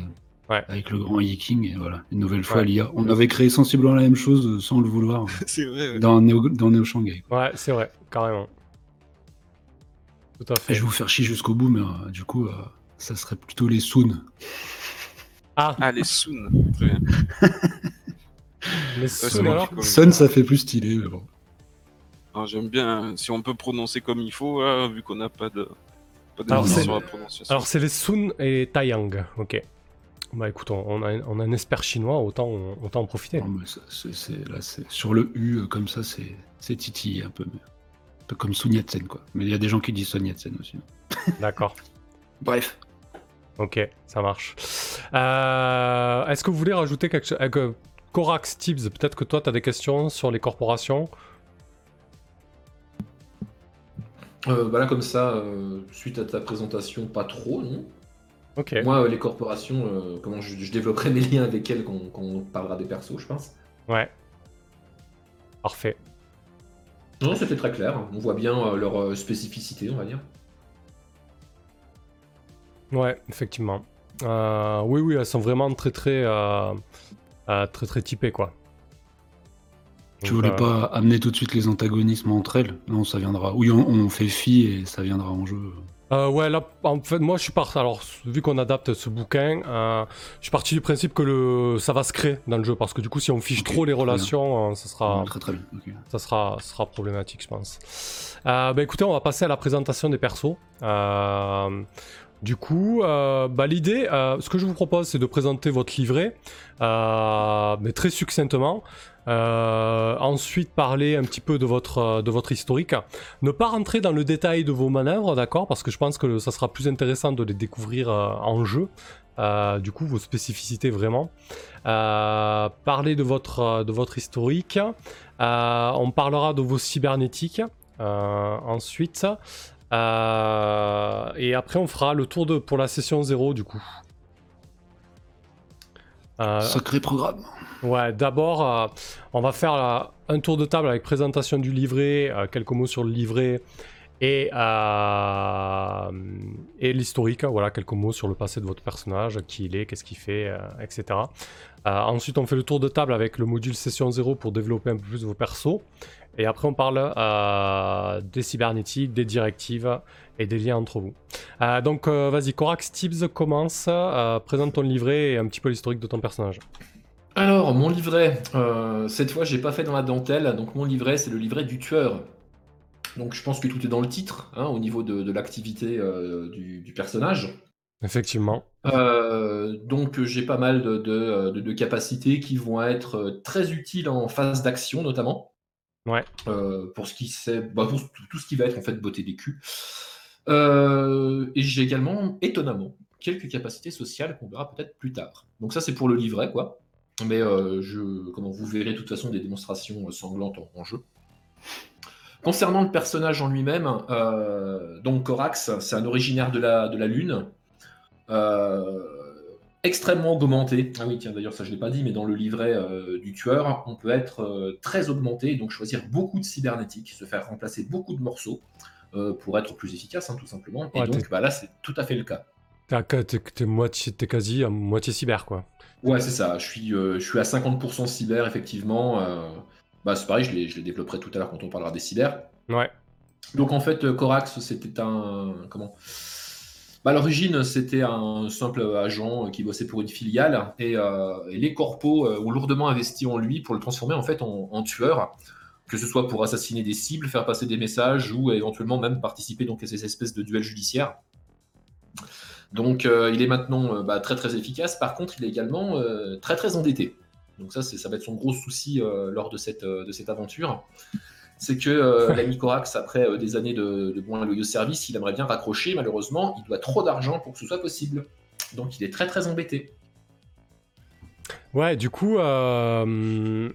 Ouais. avec le grand Yiking. Et voilà, une nouvelle fois Ouais. l'IA. On avait créé sensiblement la même chose euh, sans le vouloir euh, <laughs> C'est vrai. ouais. dans Néo, dans Néo Shanghai. Ouais, c'est vrai, carrément. Tout à Et fait. je vais vous faire chier jusqu'au bout, mais euh, du coup, euh, ça serait plutôt les Soon. Ah, Ah, les Soon. Très bien. <laughs> les Soon alors Sun, ça. fait plus stylé, mais bon. Alors, J'aime bien, si on peut prononcer comme il faut, hein, vu qu'on n'a pas de. Pas Alors, d'indice c'est- sur la prononciation. Alors c'est les Sun et Taiyang, ok. Bah écoute, on, on a, on a un expert chinois, autant, autant en profiter. Non, mais ça- c'est- c'est- là, c'est- sur le U, euh, comme ça, c'est c'est titillé un peu. mais- Un peu comme Sun Yat-sen, quoi. Mais il y a des gens qui disent Sun Yat-sen aussi. D'accord, Bref. Ok, ça marche. Euh, Est-ce que vous voulez rajouter quelque chose euh, Corax Tips, peut-être que toi tu as des questions sur les corporations? Euh, bah là, comme ça, euh, suite à ta présentation, pas trop, non? Ok, Moi, euh, les corporations, euh, comment je, je développerai mes liens avec elles quand, quand on parlera des persos, je pense. ouais. Parfait. Non, c'était très clair. On voit bien euh, leur euh, spécificité, on va dire. Ouais, effectivement. Euh, oui, oui, elles sont vraiment très très euh, euh, très très typées quoi. Tu Donc, voulais euh, pas amener tout de suite les antagonismes entre elles? Non, ça viendra. Oui, on, on fait fi et ça viendra en jeu. Ouais, là, en fait, moi, je suis parti. Alors, vu qu'on adapte ce bouquin, je suis parti du principe que le, ça va se créer dans le jeu, parce que du coup, si on fiche trop les relations, ça sera, Très très bien. ça sera, ça sera problématique, je pense. Bah, écoutez, on va passer à la présentation des persos. Euh, du coup, euh, bah, l'idée, euh, ce que je vous propose, c'est de présenter votre livret, euh, mais très succinctement. Ensuite, parler un petit peu de votre, de votre historique. Ne pas rentrer dans le détail de vos manœuvres, d'accord Parce que je pense que ça sera plus intéressant de les découvrir en jeu. Du coup, vos spécificités vraiment. Parler de votre, de votre historique. On parlera de vos cybernétiques. ensuite. Euh, et après, on fera le tour de, pour la session 0 du coup. Euh, Sacré programme. Ouais, d'abord, euh, on va faire un tour de table avec présentation du livret, quelques mots sur le livret et, et l'historique. Voilà, quelques mots sur le passé de votre personnage, qui il est, qu'est-ce qu'il fait, etc. Ensuite, on fait le tour de table avec le module session 0 pour développer un peu plus vos persos. Et après, on parle euh, des cybernétiques, des directives et des liens entre vous. Euh, donc, euh, vas-y, Corax Tips commence. Présente ton livret et un petit peu l'historique de ton personnage. Alors, mon livret, cette fois, j'ai pas fait dans la dentelle. Donc, mon livret, c'est le livret du tueur. Donc, je pense que tout est dans le titre, hein, au niveau de, de l'activité du, du personnage. Effectivement. Euh, donc, j'ai pas mal de, de- de- de capacités qui vont être très utiles en phase d'action, notamment. Euh, pour ce qui c'est, bah, pour tout, ce qui va être en fait beauté des culs. Euh, et j'ai également, étonnamment, quelques capacités sociales qu'on verra peut-être plus tard. Donc ça, c'est pour le livret, quoi. Mais euh, je, comment vous verrez de toute façon des démonstrations euh, sanglantes en, jeu. Concernant le personnage en lui-même, donc Corax, c'est un originaire de la, de la Lune, extrêmement augmenté. Ah oui, tiens, d'ailleurs, ça je ne l'ai pas dit, mais dans le livret euh, du tueur, on peut être euh, très augmenté, donc choisir beaucoup de cybernétique, se faire remplacer beaucoup de morceaux euh, pour être plus efficace, hein, tout simplement. Et Ouais, donc bah, là, c'est tout à fait le cas. T'es, t'es- t'es moitié, t'es quasi à moitié cyber, quoi. Ouais, c'est ça. Je suis, euh, je suis à 50% cyber, effectivement. euh, bah, c'est pareil, je les, je les développerai tout à l'heure quand on parlera des cyber. Ouais. Donc en fait, Corax, c'était un. Comment? Bah, À l'origine, c'était un simple agent qui bossait pour une filiale. Et, euh, les corpos euh, ont lourdement investi en lui pour le transformer en fait en, tueur. Que ce soit pour assassiner des cibles, faire passer des messages ou éventuellement même participer donc, à ces espèces de duels judiciaires. Donc euh, il est maintenant bah, très très efficace. Par contre, il est également très très endetté. Donc ça, ça va être son gros souci lors de cette, de cette aventure. C'est que euh, l'ami Corax, après euh, des années de, de bons et loyaux services, il aimerait bien raccrocher. Malheureusement, il doit trop d'argent pour que ce soit possible. Donc il est très très embêté. Ouais, du coup, euh,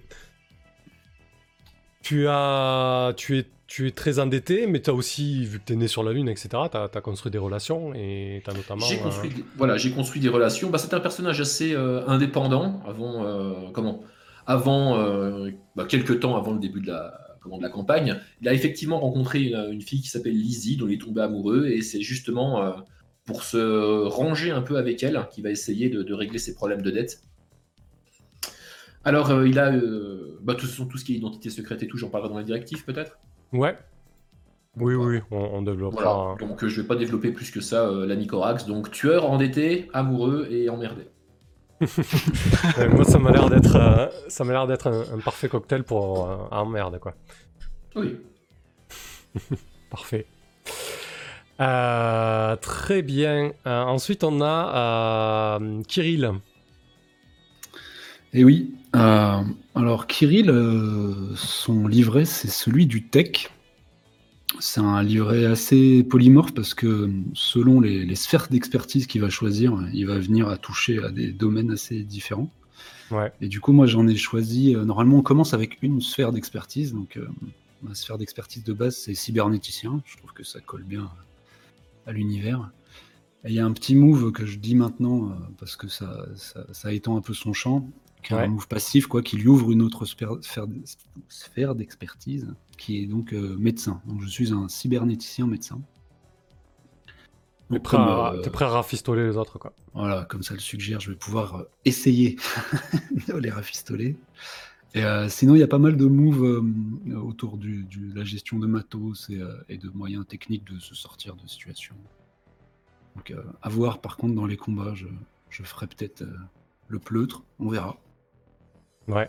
tu as, tu es, tu es très endetté, mais tu as aussi, vu que tu es né sur la Lune, etc., tu as, construit des relations et tu as notamment. J'ai construit, des- voilà, j'ai construit des relations. Bah, c'est un personnage assez indépendant avant, comment, avant euh, bah, quelques temps avant le début de la, comment, de la campagne. Il a effectivement rencontré une, une fille qui s'appelle Lizzie, dont il est tombé amoureux, et c'est justement euh, pour se ranger un peu avec elle qu'il va essayer de, de régler ses problèmes de dette. Alors, euh, il a euh, bah, tout, tout ce qui est identité secrète et tout, j'en parlerai dans les directives peut-être? Ouais. Oui, oui, oui, on, on développera. Voilà. Donc, je vais pas développer plus que ça euh, la Nicorax. Donc, tueur, endetté, amoureux et emmerdé. Ouais, moi, ça m'a l'air d'être, euh, ça m'a l'air d'être un, un parfait cocktail pour euh, ah merde quoi. Oui. <laughs> Parfait. Euh, très bien. Euh, ensuite, on a euh, Kirill. Et oui, euh, alors Kirill, euh, son livret, c'est celui du tech. C'est un livret assez polymorphe parce que selon les, les sphères d'expertise qu'il va choisir, il va venir à toucher à des domaines assez différents. Ouais. Et du coup, moi, j'en ai choisi. euh, normalement, on commence avec une sphère d'expertise. Donc, euh, ma sphère d'expertise de base, c'est cybernéticien. Je trouve que ça colle bien à l'univers. Et il y a un petit move que je dis maintenant euh, parce que ça, ça, ça étend un peu son champ, qui est Ouais. un move passif, quoi, qui lui ouvre une autre sphère, d'expertise, qui est donc euh, médecin. Donc, je suis un cybernéticien médecin. T'es prêt, euh, prêt à rafistoler les autres, quoi. voilà, comme ça le suggère, je vais pouvoir euh, essayer <laughs> de les rafistoler. Et euh, sinon, il y a pas mal de moves autour de la gestion de matos et, et de moyens techniques de se sortir de situations. Donc, à voir par contre dans les combats, je, je ferai peut-être le pleutre, on verra. Ouais.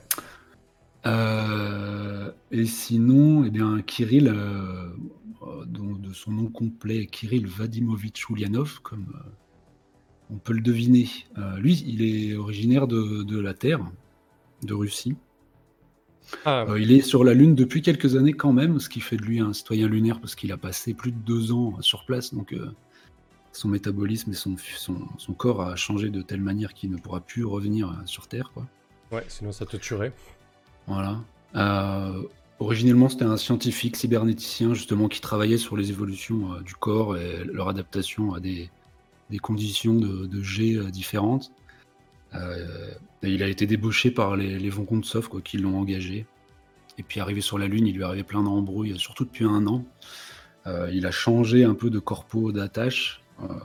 Euh, et sinon, eh bien, Kirill, euh, euh, dont- de son nom complet, Kirill Vadimovitch Ulyanov, comme euh, on peut le deviner. Lui, il est originaire de, de la Terre, de Russie. Ah, il est sur la Lune depuis quelques années quand même, ce qui fait de lui un citoyen lunaire parce qu'il a passé plus de deux ans sur place. Donc, son métabolisme et son, son, son corps a changé de telle manière qu'il ne pourra plus revenir sur Terre. Quoi. Ouais, sinon ça te tuerait. Voilà. Euh, originellement, c'était un scientifique cybernéticien justement qui travaillait sur les évolutions euh, du corps et leur adaptation à des, conditions de, jet euh, différentes. Il a été débauché par les, les Von Kontsov, quoi, qui l'ont engagé. Et puis arrivé sur la Lune, il lui arrivait plein d'embrouilles, surtout depuis un an. Il a changé un peu de corpo d'attache,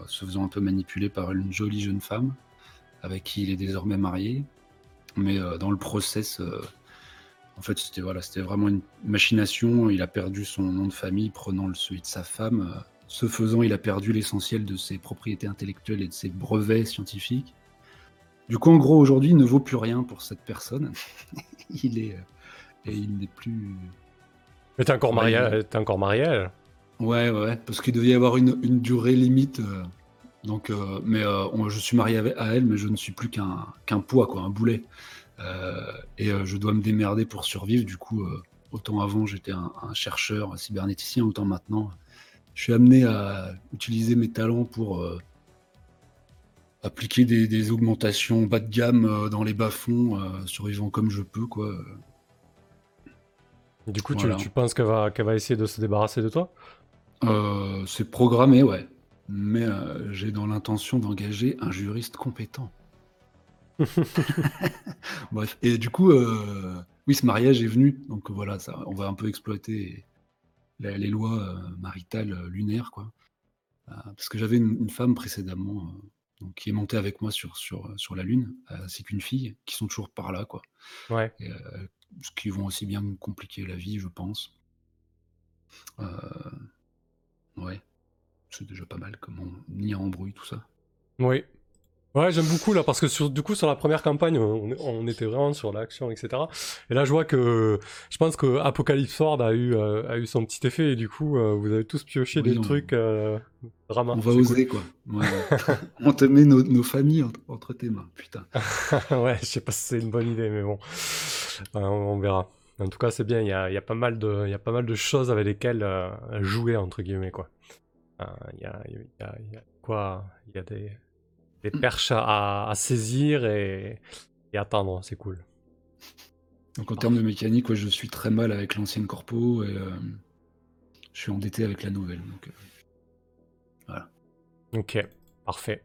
se faisant un peu manipuler par une jolie jeune femme avec qui il est désormais marié. Mais euh, dans le process, euh, en fait, c'était voilà, c'était vraiment une machination. Il a perdu son nom de famille, prenant le celui de sa femme. Euh, Ce faisant, il a perdu l'essentiel de ses propriétés intellectuelles et de ses brevets scientifiques. Du coup, en gros, aujourd'hui, il ne vaut plus rien pour cette personne. <laughs> il est et il n'est plus. Mais t'es encore marié, Ouais, t'es encore marié. Ouais, ouais, parce qu'il devait y avoir une, une durée limite. euh, donc, euh, mais euh, on- je suis marié avec- à elle, mais je ne suis plus qu'un qu'un poids, quoi, un boulet. Euh, et je dois me démerder pour survivre. Du coup, autant avant j'étais un, un chercheur, un cybernéticien, autant maintenant, je suis amené à utiliser mes talents pour appliquer des, des augmentations bas de gamme dans les bas-fonds, survivant comme je peux, quoi. Du coup, tu- Voilà. tu, penses qu'elle va, va essayer de se débarrasser de toi? C'est programmé, ouais. Mais euh, j'ai dans l'intention d'engager un juriste compétent. <laughs> <laughs> Bref, et du coup, euh, oui, ce mariage est venu, donc voilà, ça, on va un peu exploiter les lois euh, maritales lunaires, quoi. Parce que j'avais une, une femme précédemment, donc, qui est montée avec moi sur, sur, sur la Lune, ainsi qu'une fille, qui sont toujours par là, quoi. Ouais. Et, ce qui vont aussi bien me compliquer la vie, je pense. Euh, ouais, c'est déjà pas mal comme on à embrouille tout ça. Oui. Ouais, j'aime beaucoup là parce que sur, du coup sur la première campagne on, on était vraiment sur l'action etc. Et là je vois que je pense que Apocalypse Sword a eu euh, a eu son petit effet et du coup euh, vous avez tous pioché Oui, des on- trucs euh, drama. on va oser quoi. <laughs> Ouais, ouais. on te met nos, nos familles entre, entre tes mains, putain. cool. <laughs> ouais, je sais pas si c'est une bonne idée mais bon, on, on verra. En tout cas c'est bien, il y a, y a pas mal de il y a pas mal de choses avec lesquelles euh, jouer entre guillemets quoi. Euh, Il y a il y a, il y a quoi il y a des des perches à, à saisir et, et attendre, c'est cool. Donc en termes de mécanique, ouais, je suis très mal avec l'ancienne corpo et euh, je suis endetté avec la nouvelle. Donc, euh, Ok, parfait.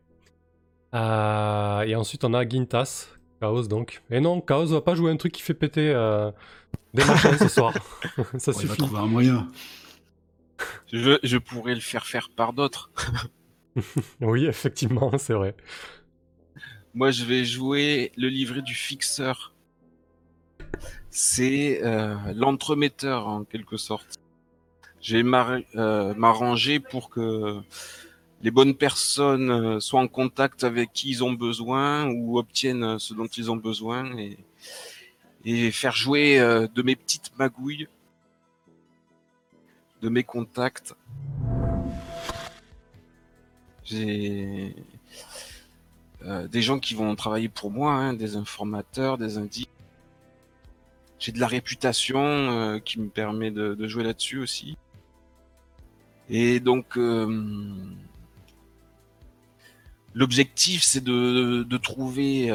Euh, et ensuite, on a Gintas, Chaos donc. Et non, Chaos va pas jouer un truc qui fait péter euh, Des machins ce soir. <laughs> ça Bon, il va suffit. trouver un moyen. Je, je pourrais le faire faire par d'autres. <laughs> Oui, effectivement, c'est vrai. Moi, je vais jouer le livret du fixeur. C'est euh, l'entremetteur en quelque sorte. Je vais euh, m'arranger pour que les bonnes personnes euh, soient en contact avec qui ils ont besoin ou obtiennent ce dont ils ont besoin et, et faire jouer euh, de mes petites magouilles, de mes contacts. J'ai euh, des gens qui vont travailler pour moi, hein, des informateurs, des indices. J'ai de la réputation euh, qui me permet de, jouer là-dessus aussi. Et donc, euh, l'objectif, c'est de, trouver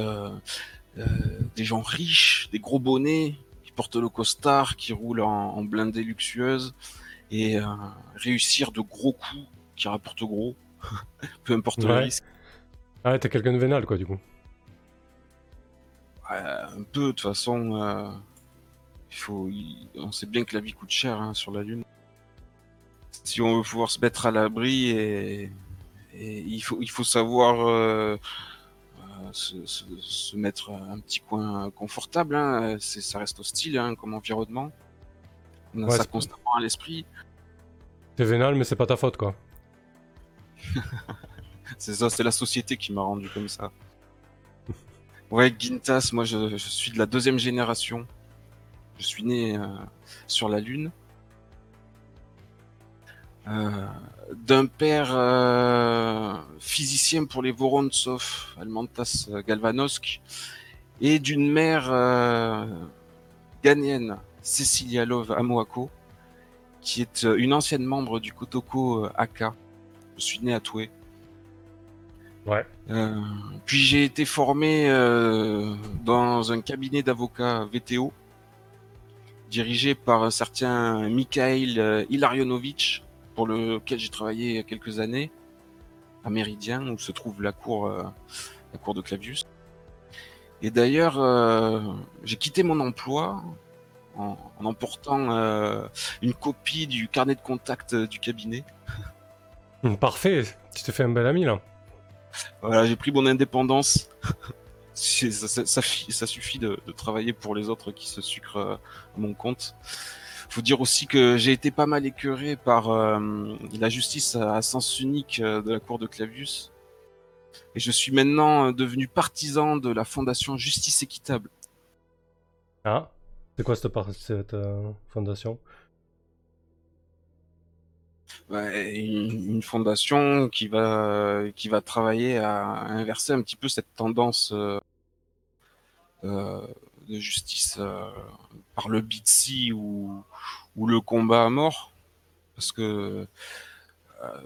des gens riches, des gros bonnets, qui portent le costard, qui roulent en, en blindée luxueuse, et euh, réussir de gros coups qui rapportent gros, <laughs> peu importe le risque. Ah, t'es quelqu'un de vénal, quoi, du coup. Euh, un peu, de toute façon, euh, il faut, il- on sait bien que la vie coûte cher hein, sur la Lune. Si on veut pouvoir se mettre à l'abri, et, et il, faut, il faut savoir euh, se, se- se mettre un petit coin confortable. Hein. Ça reste hostile hein, comme environnement. On a Ouais, ça c'est- constamment à l'esprit. T'es vénal, mais c'est pas ta faute, quoi. <laughs> C'est ça, c'est la société qui m'a rendu comme ça. Ouais, Gintas, moi je, je suis de la deuxième génération. Je suis né euh, sur la Lune. Euh, D'un père euh, physicien pour les Vorontsov, Almantas Galvanosk, et d'une mère ghanéenne, Cecilia Love Amoako, qui est euh, une ancienne membre du Kotoko euh, Aka. Je suis né à Toué. Ouais. Euh, puis j'ai été formé euh, dans un cabinet d'avocats VTO, dirigé par un certain Mikhail euh, Ilarionovitch, pour lequel j'ai travaillé il y a quelques années, à Méridien, où se trouve la cour, euh, la cour de Clavius. Et d'ailleurs, euh, j'ai quitté mon emploi en, en emportant euh, une copie du carnet de contact euh, du cabinet. Hum, Parfait, tu te fais un bel ami, là. Voilà, j'ai pris mon indépendance. <laughs> Ça, ça- ça fi- ça suffit de, de travailler pour les autres qui se sucrent euh, à mon compte. Faut dire aussi que j'ai été pas mal écœuré par euh, la justice à, à sens unique euh, de la cour de Clavius. Et je suis maintenant devenu partisan de la fondation Justice Équitable. Ah, c'est quoi cette, cette euh, fondation? Ouais, une, fondation qui va qui va travailler à inverser un petit peu cette tendance euh, euh, de justice par le bitsy ou ou le combat à mort. Parce que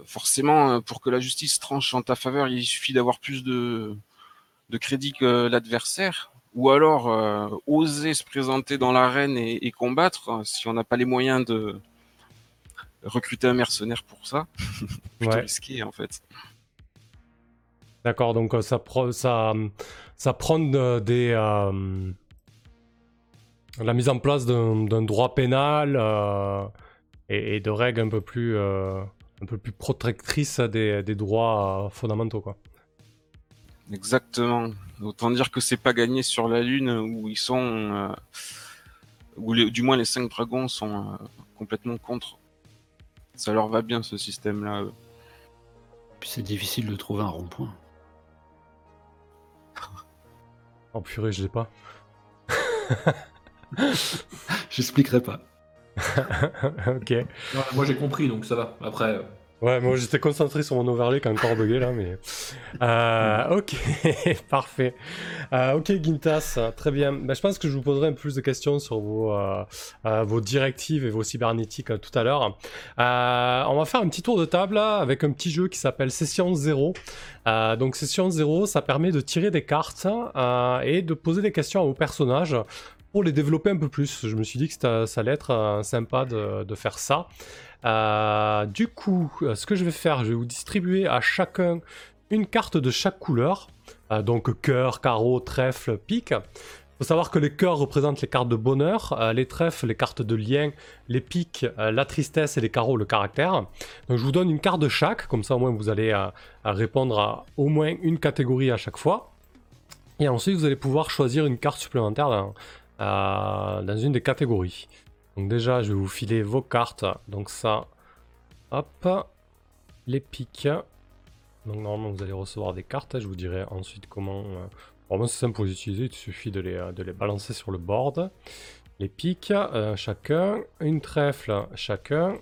forcément pour que la justice tranche en ta faveur il suffit d'avoir plus de de crédit que l'adversaire ou alors euh, oser se présenter dans l'arène et, et combattre euh, si on n'a pas les moyens de recruter un mercenaire pour ça. <laughs> Plutôt Ouais. risqué en fait. D'accord, donc euh, ça, ça, ça prend de- des, euh, la mise en place d'un droit pénal euh, et, et de règles un peu plus, euh, un peu plus protectrices des, des droits euh, fondamentaux. Quoi. Exactement. Autant dire que c'est pas gagné sur la Lune où ils sont, euh, où les- du moins les cinq dragons sont euh, complètement contre. Ça leur va bien ce système-là. Puis c'est difficile de trouver un rond-point. Oh purée, je l'ai pas. <laughs> J'expliquerai pas. <laughs> ok. Moi j'ai compris, donc ça va. Après, euh, Ouais, moi j'étais concentré sur mon overlay qui a encore bugué là, mais. Euh, ok, <laughs> parfait. Euh, ok, Gintas, très bien. Ben, je pense que je vous poserai un peu plus de questions sur vos, euh, directives et vos cybernétiques tout à l'heure. On va faire un petit tour de table avec un petit jeu qui s'appelle Session 0. Euh, donc, Session 0, ça permet de tirer des cartes et de poser des questions à vos personnages pour les développer un peu plus. Je me suis dit que ça allait être euh, sympa de, faire ça. Euh, du coup, euh, ce que je vais faire, je vais vous distribuer à chacun une carte de chaque couleur. Donc cœur, carreau, trèfle, pique. faut savoir que les cœurs représentent les cartes de bonheur, les trèfles, les cartes de lien, les piques, la tristesse et les carreaux, le caractère. Donc je vous donne une carte de chaque, comme ça au moins vous allez répondre à au moins une catégorie à chaque fois. Et ensuite vous allez pouvoir choisir une carte supplémentaire dans une des catégories. Donc déjà je vais vous filer vos cartes. Donc ça, hop, les piques. Donc normalement vous allez recevoir des cartes, je vous dirai ensuite comment... euh, Vraiment c'est simple pour les utiliser, il suffit de les, de les balancer sur le board. Les piques, euh, chacun, une trèfle chacun.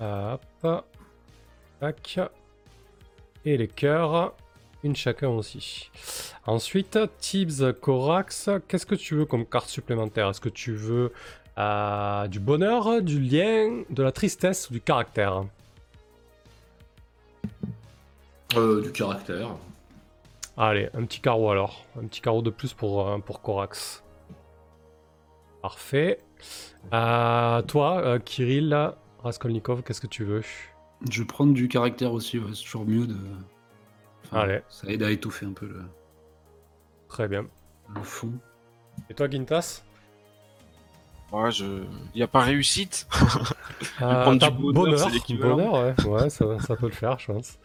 Hop, tac. Et les cœurs, une chacun aussi. Ensuite, Tibbs, Corax, qu'est-ce que tu veux comme carte supplémentaire? Est-ce que tu veux euh, du bonheur, du lien, de la tristesse ou du caractère? Euh, du caractère. Allez, un petit carreau alors. Un petit carreau de plus pour, euh, pour Corax. Parfait. Euh, toi, euh, Kirill, Raskolnikov, qu'est-ce que tu veux? Je vais prendre du caractère aussi, ouais, c'est toujours mieux de. Enfin, Allez. Ça aide à étouffer un peu le, Très bien. le fond. Et toi, Gintas? Ouais, je... Il n'y a pas réussite. <laughs> Euh, du t'as bonheur, bonheur, ouais, ouais ça, ça peut le faire, je pense.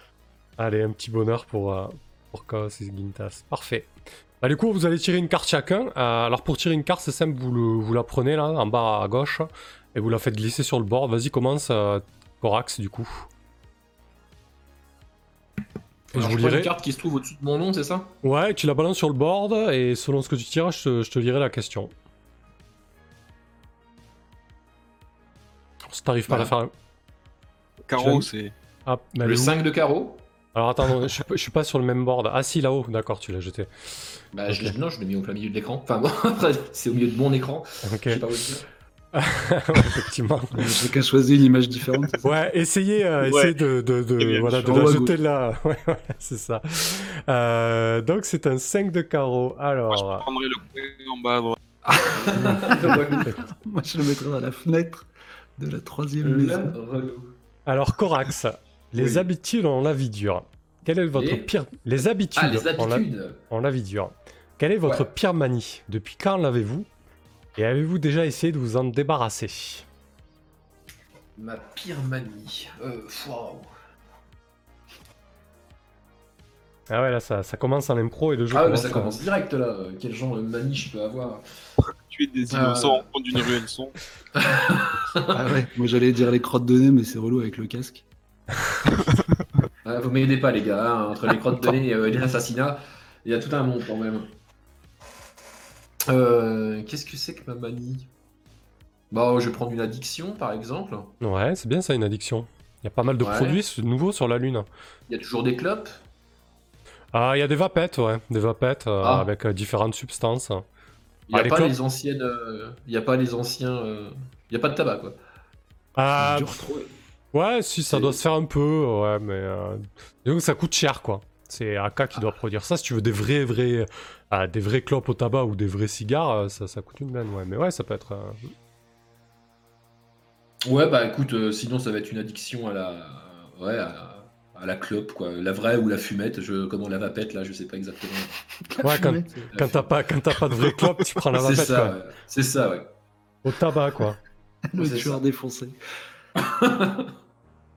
Allez, un petit bonheur pour, euh, pour Chaos et Gintas. Parfait. Bah, du coup, vous allez tirer une carte chacun. Euh, alors, pour tirer une carte, c'est simple, vous, le- vous la prenez là, en bas à gauche, et vous la faites glisser sur le bord. Vas-y, commence, euh, Corax, du coup. Alors, je vous prends une lirai. carte qui se trouve au-dessus de mon nom, c'est ça? Ouais, tu la balances sur le board, et selon ce que tu tires, je te, je te lirai la question. Si t'arrives pas à la faire. Carreau, c'est. Ah, mais Le est où 5 de carreau Alors attends, non, je, suis pas- je suis pas sur le même board. Ah si, là-haut, d'accord, tu l'as jeté. Bah, je Ok. l'ai- non, je l'ai mis au plein milieu de l'écran. Enfin, bon, <laughs> après, c'est au milieu de mon écran. Ok, Je sais pas où c'est. Ouais, effectivement. <laughs> Chacun choisit une image différente. Ouais, essayez, euh, Ouais. essayez de, de, de- Très bien. voilà, de En la haut à jeter là. <laughs> Ouais, ouais, c'est ça. Euh, donc c'est un 5 de carreau. Moi, je Alors, prendrais le coin en bas à droite. Moi, je le mettrais dans la fenêtre de la troisième maison. alors Corax, les Oui. habitudes en la vie dure. Quelle est votre Les- pire... Les habitudes, Ah, les en la- habitudes en la vie dure? Quelle est votre Ouais. pire manie? Depuis quand l'avez-vous Et avez-vous déjà essayé de vous en débarrasser? Ma pire manie. Euh, waouh. Ah ouais, là, ça, ça commence en impro et le jeu Ah ouais, mais ça commence direct là. Euh, Quel genre de manie je peux avoir? Tuer des Euh. innocents fond d'une ruelle sombre. <laughs> Ah ouais, moi j'allais dire les crottes de nez, mais c'est relou avec le casque. Ah, <laughs> Vous m'aidez pas, les gars. hein, Entre les crottes de nez et euh, les assassinats, il y a tout un monde quand même. Euh, Qu'est-ce que c'est que ma manie? Bah, je vais prendre une addiction par exemple. Ouais, c'est bien ça, une addiction. Il y a pas mal de Ouais. produits nouveaux sur la Lune. Il y a toujours des clopes? Ah, il y a des vapettes, ouais. Des vapettes euh, Ah. avec euh, différentes substances. Il n'y Ah, a pas les anciennes. euh, Il n'y a pas les anciens. euh, Il n'y a pas de tabac quoi. Ah, ouais, si, ça doit se faire un peu, ouais, mais. Euh... que ça coûte cher, quoi. C'est AK qui doit produire ça. Si tu veux des vrais, vrais. ah, des vrais clopes au tabac ou des vrais cigares, euh, ça, ça coûte une blinde, ouais. Mais ouais, ça peut être. euh, Ouais, bah écoute, euh, sinon ça va être une addiction à la. Ouais, à, à la clope quoi. La vraie ou la fumette. Je... Comment la vapette là, je sais pas exactement. <laughs> Ouais, quand, quand t'as pas, quand t'as pas de vraie clope, tu prends la <laughs> C'est vapette, ça, quoi. ouais. c'est ça, ouais. Au tabac, quoi. Le C'est tueur ça. défoncé. <laughs>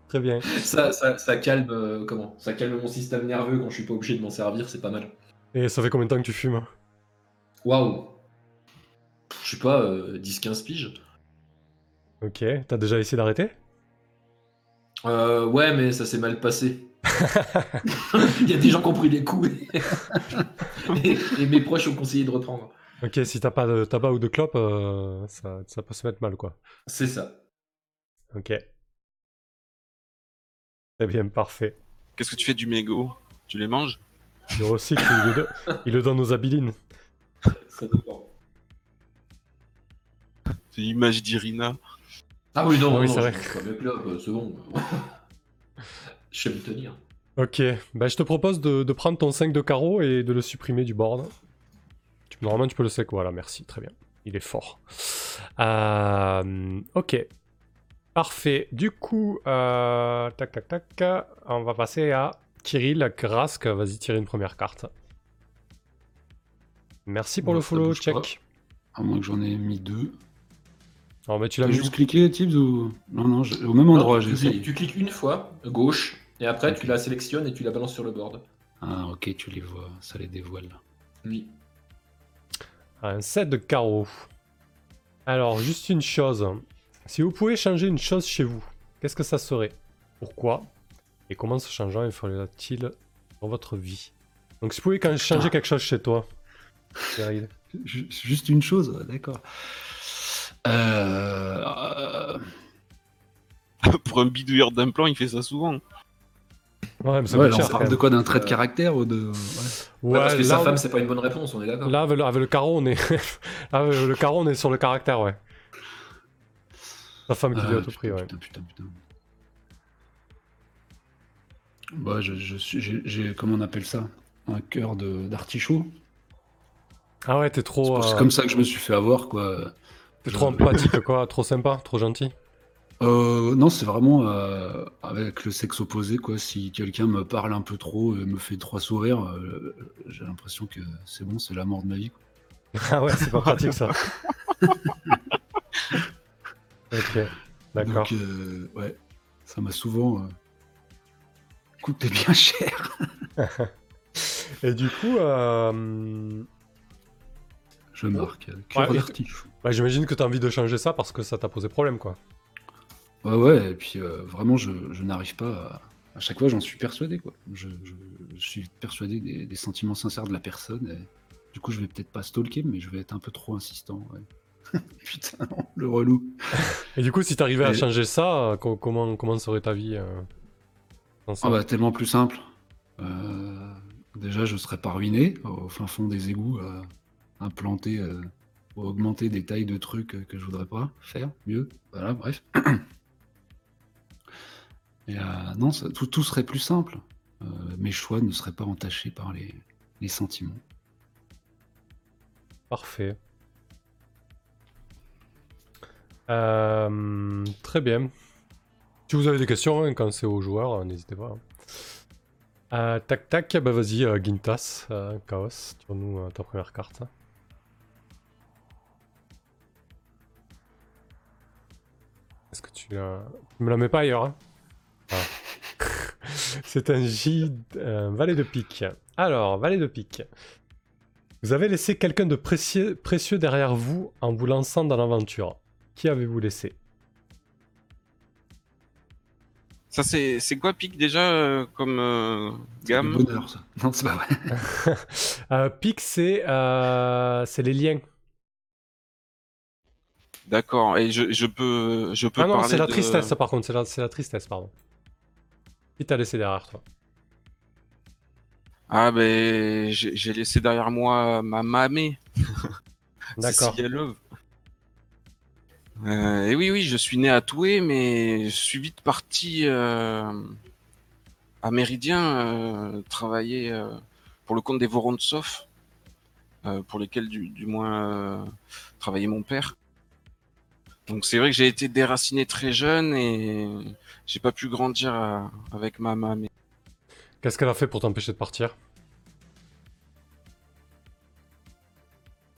Très bien. Ça, ça, ça calme, euh, comment? Ça calme mon système nerveux quand je suis pas obligé de m'en servir, c'est pas mal. Et ça fait combien de temps que tu fumes? Waouh Je sais pas, euh, 10-15 piges. Ok, t'as déjà essayé d'arrêter? Euh, ouais, mais ça s'est mal passé. <laughs> <laughs> Il y a des gens qui ont pris des coups <laughs> et mes proches ont conseillé de reprendre. Ok, si t'as pas de tabac ou de clope, euh, ça, ça peut se mettre mal, quoi. C'est ça. Ok. Très bien, parfait. Qu'est-ce que tu fais du mégot? Tu les manges? Il recycle, il, le, il le donne aux abilines. Ça dépend. C'est l'image d'Irina. Ah oui, non, Ah oui, non, c'est vrai. clopes, euh, c'est bon. <laughs> je sais me tenir. Ok, bah, je te propose de, de prendre ton 5 de carreau et de le supprimer du board. Tu, normalement, tu peux le sec. Voilà, merci, très bien. Il est fort. Euh, ok. Parfait. Du coup, euh, tac, tac, tac. On va passer à Kirill Krask. Vas-y, tirer une première carte. Merci pour Bon, le ça follow, pas. check. À moins que j'en ai mis deux. Alors, mais tu l'as juste cliqué, Tibbs ou? Non, non, je- au même Non, endroit, j'ai essayé. tu cliques une fois, gauche, et après tu la sélectionnes et tu la balances sur le board. Ah, ok, tu les vois, ça les dévoile. Oui. Un set de carreaux. Alors, juste une chose. Si vous pouvez changer une chose chez vous, qu'est-ce que ça serait Pourquoi Et comment ce changement influera-t-il dans votre vie Donc, si vous pouvez quand changer quelque chose chez toi, Juste une chose, d'accord. Euh, euh, Pour un bidouilleur d'implant, il fait ça souvent. Ouais, mais ça ouais, cher, on parle de quoi D'un trait de Euh, caractère ou de. ouais. Ouais, Ouais, parce que sa femme, c'est pas une bonne réponse, on est d'accord. là, avec le, avec le carreau, on est. <laughs> là, avec le carreau, on est sur le caractère, ouais. Qui Ah, dit à tout prix, ouais. Putain, putain, putain. Bah, je, je suis, j'ai, j'ai- comment on appelle ça? Un cœur de, d'artichaut. Ah ouais, t'es trop. pour- c'est euh, comme ça que je me suis fait avoir, quoi. T'es trop empathique, quoi. Trop sympa, trop gentil. Euh, non, c'est vraiment euh, avec le sexe opposé, quoi. Si quelqu'un me parle un peu trop et me fait trois sourires, euh, j'ai l'impression que c'est bon, c'est la mort de ma vie. quoi. <laughs> Ah ouais, c'est pas pratique ça. <laughs> ok, d'accord. Donc, euh, ouais, ça m'a souvent euh, coûté bien <laughs> cher. Et du coup, euh, Je marque. euh, cœur Ouais, d'artichaut. bah, j'imagine que t'as envie de changer ça parce que ça t'a posé problème, quoi. Ouais, ouais, et puis euh, vraiment, je, je n'arrive pas à... À chaque fois, j'en suis persuadé, quoi. Je, je- je suis persuadé des, des sentiments sincères de la personne. Et... Du coup, je vais peut-être pas stalker, mais je vais être un peu trop insistant. ouais. <laughs> Putain, le relou. Et du coup, si t'arrivais à changer ça, co- comment, comment serait ta vie euh, ça? Ah bah, tellement plus simple. Euh, déjà, je serais pas ruiné au fin fond des égouts, euh, implanter euh, ou augmenter des tailles de trucs que je voudrais pas faire mieux. Voilà, bref. <clears throat> Et euh, non, ça- tout, tout serait plus simple. Mes choix ne seraient pas entachés par les, les sentiments. Parfait. Euh, très bien. Si vous avez des questions, hein, quand c'est aux joueurs, euh, n'hésitez pas. hein. Euh, tac tac, bah vas-y, Gintas, Chaos, tire-nous ta première carte. Est-ce que tu tu me la mets pas ailleurs hein? Ah. <laughs> C'est un J, valet de pique. Alors, valet de pique. Vous avez laissé quelqu'un de précieux derrière vous en vous lançant dans l'aventure. Qui avez-vous laissé? Ça, c'est c'est quoi, Pic, déjà, euh, comme euh, gamme? bonheur, ça. Non, c'est pas vrai. <laughs> euh, Pique, c'est euh, c'est les liens. D'accord, et je, je peux, je peux Ah non, parler c'est la de- tristesse par contre, c'est la, c'est la tristesse, pardon. Qui t'a laissé derrière toi? Ah, ben, j'ai j'ai laissé derrière moi ma mamée. D'accord. <laughs> Euh, et oui, oui, je suis né à Toué, mais je suis vite parti euh, à Méridien euh, travailler euh, pour le compte des Vorontsov, euh, pour lesquels du, moins euh, travaillait mon père. Donc c'est vrai que j'ai été déraciné très jeune et j'ai pas pu grandir euh, avec ma mamie. Qu'est-ce qu'elle a fait pour t'empêcher de partir?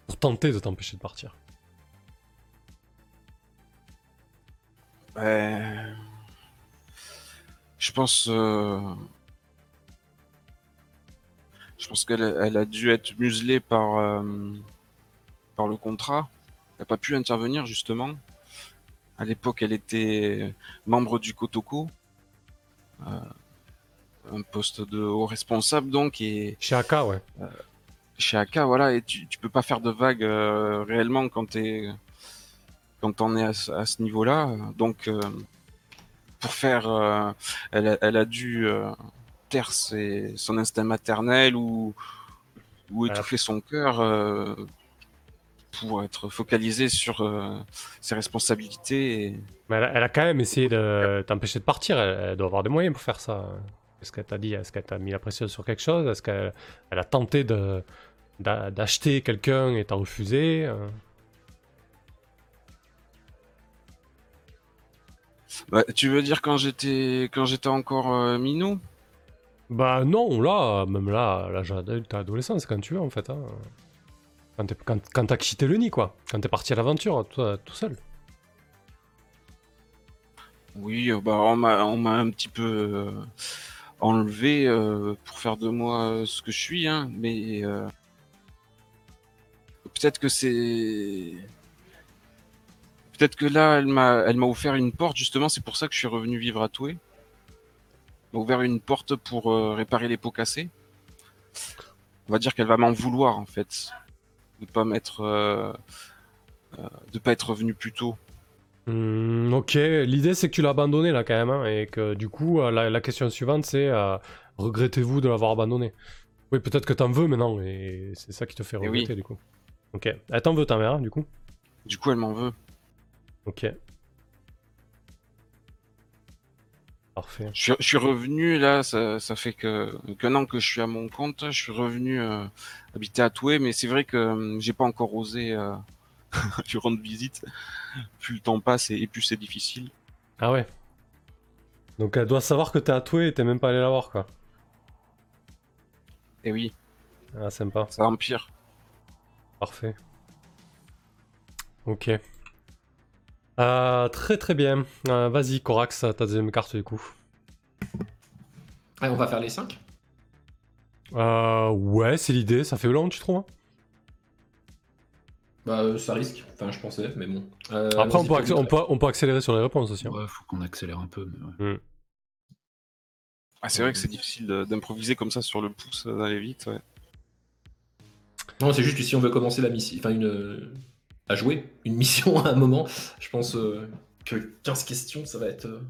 Pour tenter de t'empêcher de partir. Ben, je pense, euh, je pense qu'elle elle a dû être muselée par, euh, par le contrat. Elle n'a pas pu intervenir justement. À l'époque, elle était membre du Kotoko, euh, un poste de haut responsable donc, et Chez AK, ouais. chez AK, voilà, et tu, tu peux pas faire de vagues réellement quand t'es quand t'en es à, ce- à ce niveau-là. Donc, euh, pour faire, euh, elle, a, elle a dû euh, taire ses- son instinct maternel ou étouffer son cœur pour être focalisée sur euh, ses responsabilités. et- Mais elle, a- elle a quand même essayé de t'empêcher de partir. Elle, elle doit avoir des moyens pour faire ça. Est-ce qu'elle t'a dit Est-ce qu'elle t'a mis la pression sur quelque chose? Est-ce qu'elle elle a tenté de d'acheter quelqu'un et t'as refusé Bah, tu veux dire quand j'étais quand j'étais encore euh, minot Bah non, là, même là, l'âge adulte, adolescent, c'est quand tu veux en fait. hein. Quand t'es- quand quand t'as quitté le nid, quoi. Quand t'es parti à l'aventure, toi, tout seul. Oui, euh, bah, on m'a on m'a un petit peu euh, enlevé euh, pour faire de moi euh, ce que je suis, hein, mais euh, peut-être que c'est. Peut-être que là, elle m'a elle m'a offert une porte, justement, c'est pour ça que je suis revenu vivre à Toué. Elle m'a ouvert une porte pour euh, réparer les pots cassés. On va dire qu'elle va m'en vouloir, en fait. De pas m'être. euh, euh, de pas être revenu plus tôt. Hmm, ok, l'idée c'est que tu l'as abandonné là quand même, hein, et que du coup, la, la question suivante c'est regrettez-vous de l'avoir abandonné Oui, peut-être que t'en veux maintenant, et c'est ça qui te fait Eh oui. regretter du coup. Ok, elle t'en veut ta mère, du coup? Du coup, elle m'en veut. Ok. Parfait. Je suis, je suis revenu là, ça, ça fait que qu'un an que je suis à mon compte. Je suis revenu euh, habiter à Toué, mais c'est vrai que euh, j'ai pas encore osé euh, <laughs> lui rendre visite. Plus le temps passe et, et plus c'est difficile. Ah ouais. Donc elle doit savoir que t'es à Toué et t'es même pas allé la voir quoi. Et oui, Ah, sympa. ça empire. Parfait. Ok. Euh, très très bien. Euh, Vas-y, Corax, ta deuxième carte du coup. Allez, on va faire les 5 Euh, ouais, c'est l'idée. Ça fait long, tu trouves? Hein Bah, euh, ça risque. Enfin, je pensais, mais bon. Euh, Après, on peut, on, peut, on peut accélérer sur les réponses aussi. hein. Ouais, faut qu'on accélère un peu. Mais ouais. Ah, c'est vrai que c'est difficile d'improviser comme ça sur le pouce, d'aller vite. Ouais. Non, c'est juste que si on veut commencer la mission, enfin une à jouer une mission à un moment, je pense euh, que 15 questions, ça va être. euh,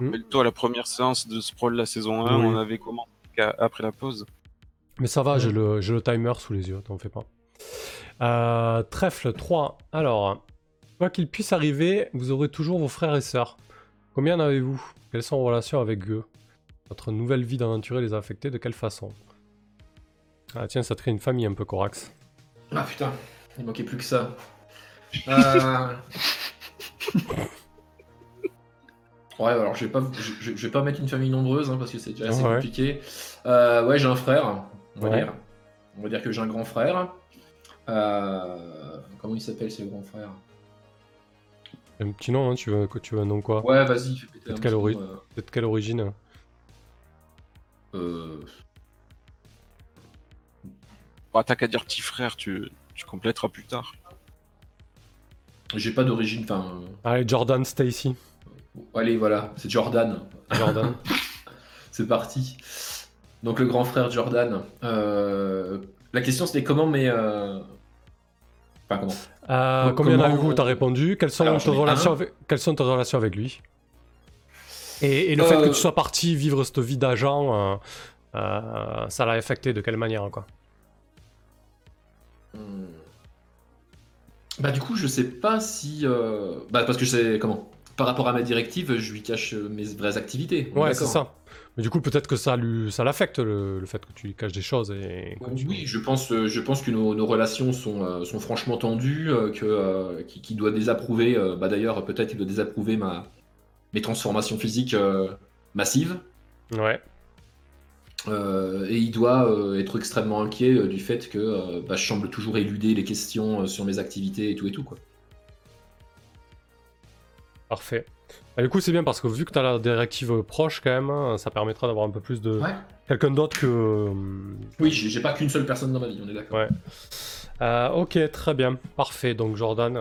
Rappelle-toi la première séance de Sprawl la saison 1, Oui. on avait commencé qu'à- après la pause. Mais ça va, j'ai le, j'ai le timer sous les yeux, t'en fais pas. Euh, trèfle 3. Alors, quoi qu'il puisse arriver, vous aurez toujours vos frères et sœurs. Combien en avez-vous? Quelles sont vos relations avec eux? Votre nouvelle vie d'aventurier les a affectés de quelle façon? Ah tiens, ça te crée une famille un peu, Corax. Ah putain, il manquait plus que ça. Euh, Ouais, alors je vais pas, je, vais pas mettre une famille nombreuse hein, parce que c'est déjà assez Ouais. compliqué. Euh, ouais, j'ai un frère, on va Ouais. dire. On va dire que j'ai un grand frère. Euh, Comment il s'appelle ce grand frère? Un petit nom, hein, tu, veux, tu veux un nom quoi? Ouais, vas-y, fais péter un De quelle ori- euh, quelle origine euh, Bah, T'as qu'à dire petit frère, tu, tu compléteras plus tard. J'ai pas d'origine, enfin. euh, Allez, Jordan Stacy. Allez, voilà, c'est Jordan. Jordan. <laughs> C'est parti. Donc le grand frère Jordan. Euh, La question c'était comment, mais. euh, Enfin, comment Euh, Donc, combien en comment- avez-vous T'as répondu? Quelles sont, Alors, tes relations avec... Quelles sont tes relations avec lui? Et, et le fait que tu sois parti vivre cette vie d'agent, euh, euh, ça l'a affecté de quelle manière quoi? Hmm. Bah du coup je sais pas si... euh, Bah parce que je sais comment Par rapport à ma directive, je lui cache euh, mes vraies activités. Ouais, D'accord. c'est ça. Mais du coup, peut-être que ça, lui, ça l'affecte le, le fait que tu lui caches des choses et que tu- Oui, je pense, euh, je pense que nos, nos relations sont, euh, sont franchement tendues, euh, que euh, qui, qui doit désapprouver. euh, bah d'ailleurs, peut-être il doit désapprouver ma mes transformations physiques euh, massives. Ouais. Euh, et il doit euh, être extrêmement inquiet euh, du fait que bah, je semble toujours éluder les questions sur mes activités et tout et tout quoi. Parfait. Bah, du coup, c'est bien parce que vu que tu as la directive proche quand même, hein, ça permettra d'avoir un peu plus de Ouais. quelqu'un d'autre que. Oui, j'ai pas qu'une seule personne dans ma vie, on est d'accord. Ouais. Ok, très bien, parfait. Donc Jordan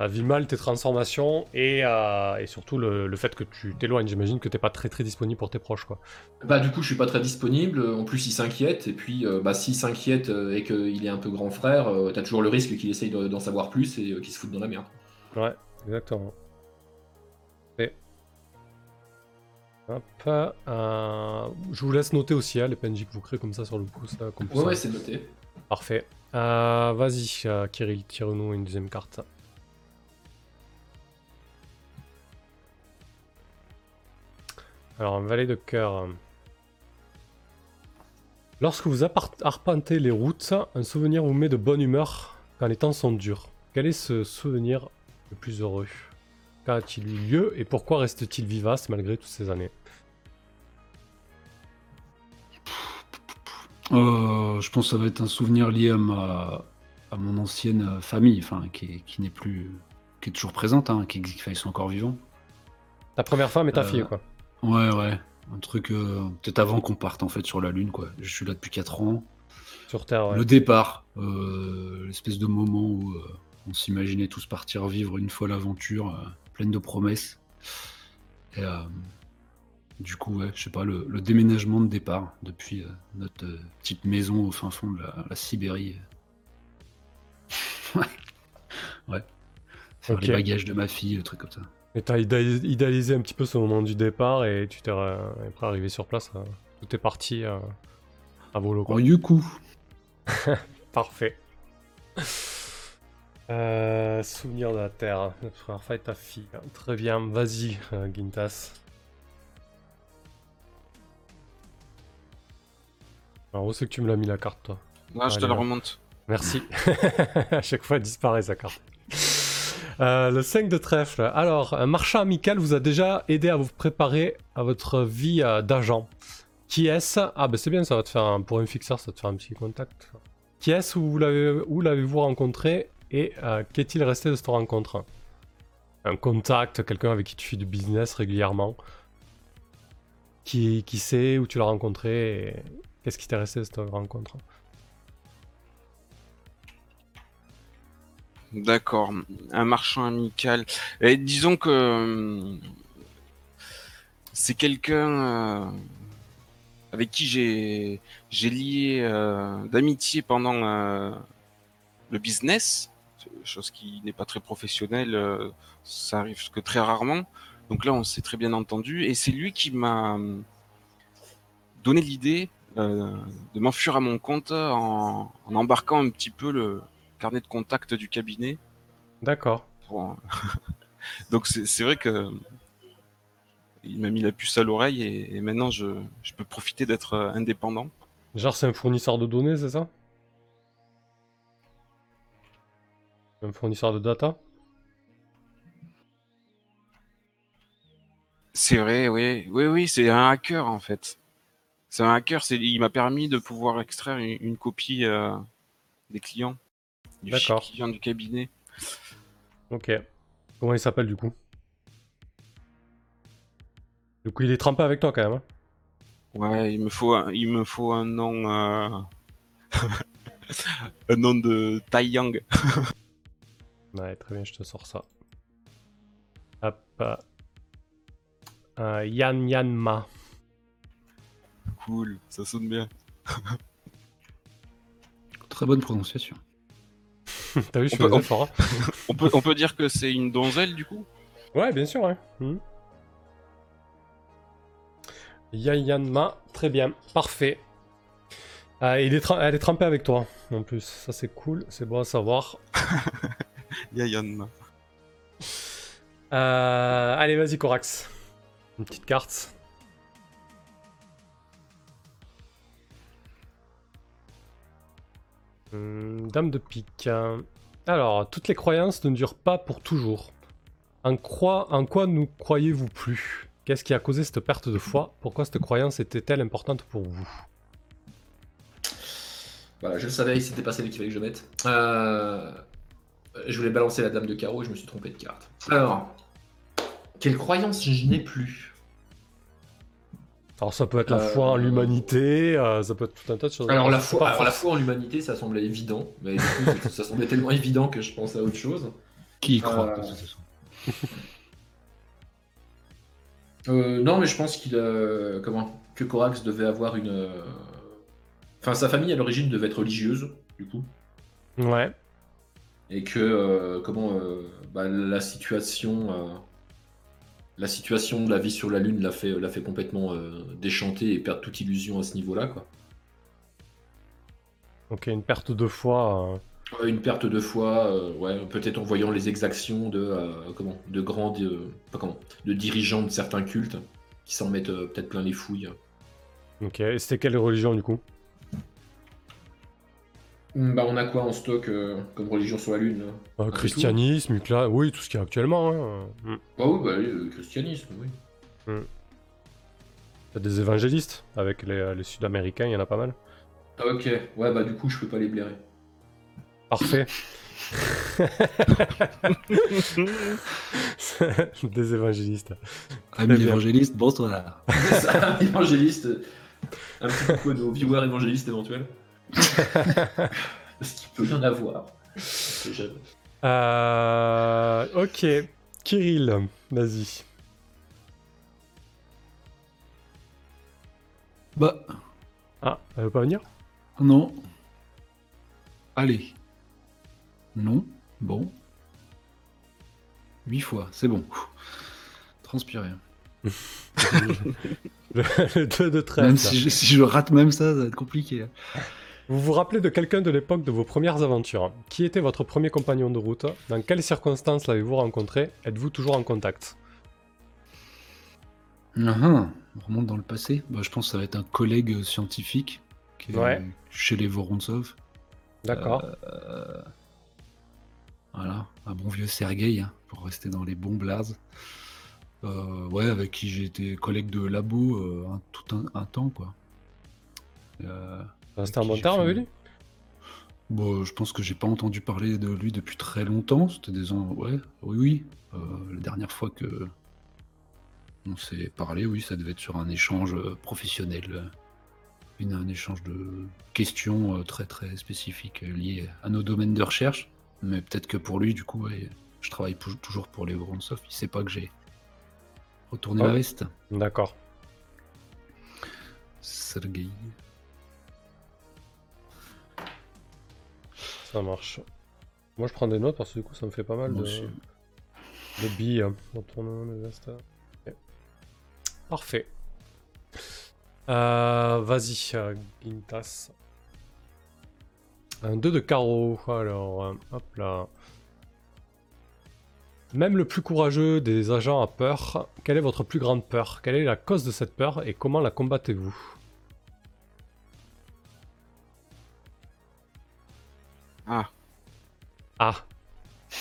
vu mal tes transformations et, euh, et surtout le, le fait que tu t'éloignes. J'imagine que t'es pas très très disponible pour tes proches, quoi. Bah du coup, je suis pas très disponible. En plus, il s'inquiète. Et puis, euh, bah s'il s'inquiète euh, et qu'il est un peu grand frère, euh, t'as toujours le risque qu'il essaye de- d'en savoir plus et euh, qu'il se foute dans la merde. Ouais, exactement. Et... Hop, je vous laisse noter aussi hein, les PNJ que vous créez comme ça sur le pouce. là, comme Ouais, ça. ouais, c'est noté. Parfait. Vas-y, Kirill, tire-nous une deuxième carte. Alors, un valet de cœur. Lorsque vous arpentez les routes, un souvenir vous met de bonne humeur quand les temps sont durs. Quel est ce souvenir le plus heureux? Qu'a-t-il eu lieu et pourquoi reste-t-il vivace malgré toutes ces années? Euh, je pense que ça va être un souvenir lié à ma, à mon ancienne euh, famille, enfin, qui, est- qui n'est plus. qui est toujours présente, hein, qui, qui- sont encore vivants. Ta première femme et ta Euh, fille, quoi. Ouais, ouais. Un truc, euh, peut-être avant qu'on parte en fait sur la Lune, quoi. Je suis là depuis 4 ans. Sur Terre, ouais. Le départ, euh, l'espèce de moment où euh, on s'imaginait tous partir vivre une fois l'aventure, euh, pleine de promesses. Et du coup, ouais, je sais pas, le, le déménagement de départ depuis notre petite maison au fin fond de la, la Sibérie. <laughs> ouais. Ouais. Faire Ok. les bagages de ma fille, le truc comme ça. Et t'as idéalis- idéalisé un petit peu ce moment du départ et tu t'es euh, après arrivé sur place. euh, tout est parti euh, à volo, quoi. Oh, du coup, Parfait. Euh, souvenir de la Terre. La première fois avec ta fille. Très bien, vas-y, euh, Gintas. Alors, où c'est que tu me l'as mis la carte, toi Là, je te la remonte. Merci. <laughs> à chaque fois, elle disparaît sa carte. Euh, le 5 de trèfle. Alors, un marchand amical vous a déjà aidé à vous préparer à votre vie euh, d'agent. Qui est-ce? Ah, ben c'est bien, ça va te faire un- pour un fixeur, ça va te faire un petit contact. Qui est-ce Où l'avez- où l'avez-vous rencontré Et euh, qu'est-il resté de cette rencontre? Un contact, quelqu'un avec qui tu fais du business régulièrement? Qui, qui sait où tu l'as rencontré qu'est-ce qui t'est resté de cette rencontre? D'accord. Un marchand amical. Et disons que euh, c'est quelqu'un euh, avec qui j'ai j'ai lié euh, d'amitié pendant le business, chose qui n'est pas très professionnelle. ça arrive que très rarement. Donc là, on s'est très bien entendu et c'est lui qui m'a donné l'idée de m'enfuir à mon compte en embarquant un petit peu le carnet de contact du cabinet. D'accord. pour- <laughs> Donc c'est vrai que il m'a mis la puce à l'oreille et, et maintenant je, je peux profiter d'être euh, indépendant. Genre, c'est un fournisseur de données, c'est ça? Un fournisseur de data? C'est vrai, oui, oui, oui, c'est un hacker en fait. C'est un hacker, c'est, il m'a permis de pouvoir extraire une, une copie euh, des clients, du D'accord. client du cabinet. Ok. Comment il s'appelle du coup? Du coup, il est trempé avec toi quand même. hein? Ouais, il me faut, un- il me faut un nom, euh, <laughs> un nom de Tai Yang. <laughs> Ouais, très bien, je te sors ça. Hop. euh, Yan Yan Ma. Cool, ça sonne bien. <laughs> très bonne prononciation. <laughs> T'as vu, je On suis peut- fort. hein <laughs> On peut, on peut dire que c'est une donzelle du coup? Ouais, bien sûr, ouais. Hmm. Yan Yan Ma, très bien, parfait. Ah, il est elle est trempée avec toi, en plus. Ça, c'est cool, c'est bon à savoir. <laughs> Yayan. Euh, allez, vas-y, Corax. Une petite carte. Hmm, dame de pique. Alors, toutes les croyances ne durent pas pour toujours. En, quoi, en quoi nous croyez-vous plus? Qu'est-ce qui a causé cette perte de foi? Pourquoi cette croyance était-elle importante pour vous? Voilà, je le savais, c'était pas celle qu'il fallait que je mette. Euh, Je voulais balancer la dame de carreau et je me suis trompé de carte. Alors, quelle croyance je n'ai plus? Alors, ça peut être la Euh, foi en l'humanité, euh, ça peut être tout un tas de choses. alors la, foi, pas alors, la forc- foi en l'humanité, ça semblait évident, mais du coup, ça- semblait tellement évident que je pense à autre chose. Qui y croit Euh, de toute façon <laughs> Euh, non, mais je pense qu'il. Comment Que Corax devait avoir une. euh, Enfin, sa famille à l'origine devait être religieuse, du coup. Ouais. Et que. euh, comment. euh, bah, la situation. La situation de la vie sur la Lune l'a fait, l'a fait complètement euh, déchanter et perdre toute illusion à ce niveau-là, quoi. Ok, une perte de foi. euh, Euh, Une perte de foi, euh, ouais, peut-être en voyant les exactions de euh, comment, de grands, pas comment, de dirigeants de certains cultes qui s'en mettent peut-être plein les fouilles. Ok, et c'était quelle religion du coup? Bah, on a quoi en stock euh, comme religion sur la Lune Euh, peu Christianisme, Ucla- oui, tout ce qu'il y a actuellement. Hein. Mm. Ah oui, bah, oui, le christianisme, oui. Y a des évangélistes, avec les, les Sud-Américains, il y en a pas mal? Ah, ok, ouais, bah du coup, je peux pas les blairer. Parfait. <laughs> <laughs> Des évangélistes. Ami évangéliste, bonsoir. <laughs> Un évangéliste. Un petit coucou à nos viewers évangélistes éventuels. Parce qu'il peut y en avoir. Euh, ok. Kirill, vas-y. Bah, Ah, elle veut pas venir? Non. Allez. Non. Bon. Huit fois, c'est bon. Transpirer. <laughs> Le 2 de 13. Même si je, si je rate même ça, ça va être compliqué. Vous vous rappelez de quelqu'un de l'époque de vos premières aventures? Qui était votre premier compagnon de route? Dans quelles circonstances l'avez-vous rencontré? Êtes-vous toujours en contact? Ah, ah, on remonte dans le passé. Bah, je pense que ça va être un collègue scientifique qui est Ouais. chez les Vorontsov. D'accord. Euh, voilà, un bon vieux Sergueï, hein, pour rester dans les bons blazes. Euh, ouais, avec qui j'ai été collègue de labo euh, un- tout un, un temps, quoi. Euh, C'était un terme fait- avec lui bon, je pense que j'ai pas entendu parler de lui depuis très longtemps. C'était des ans, ouais, oui, oui. Euh, la dernière fois que on s'est parlé, oui, ça devait être sur un échange euh, professionnel, euh, une, un échange de questions euh, très très spécifiques euh, liées à nos domaines de recherche. Mais peut-être que pour lui, du coup, ouais, je travaille toujours pour les Vorontsov. Il sait pas que j'ai retourné Ouais. la veste. D'accord. Sergueï. Ça marche. Moi je prends des notes parce que du coup ça me fait pas mal Moi de, aussi. de billes. hein. Parfait. Euh, Vas-y, euh, Gintas. Un 2 de carreau. Alors, euh, hop là. Même le plus courageux des agents a peur. Quelle est votre plus grande peur? Quelle est la cause de cette peur et comment la combattez-vous? Ah. Ah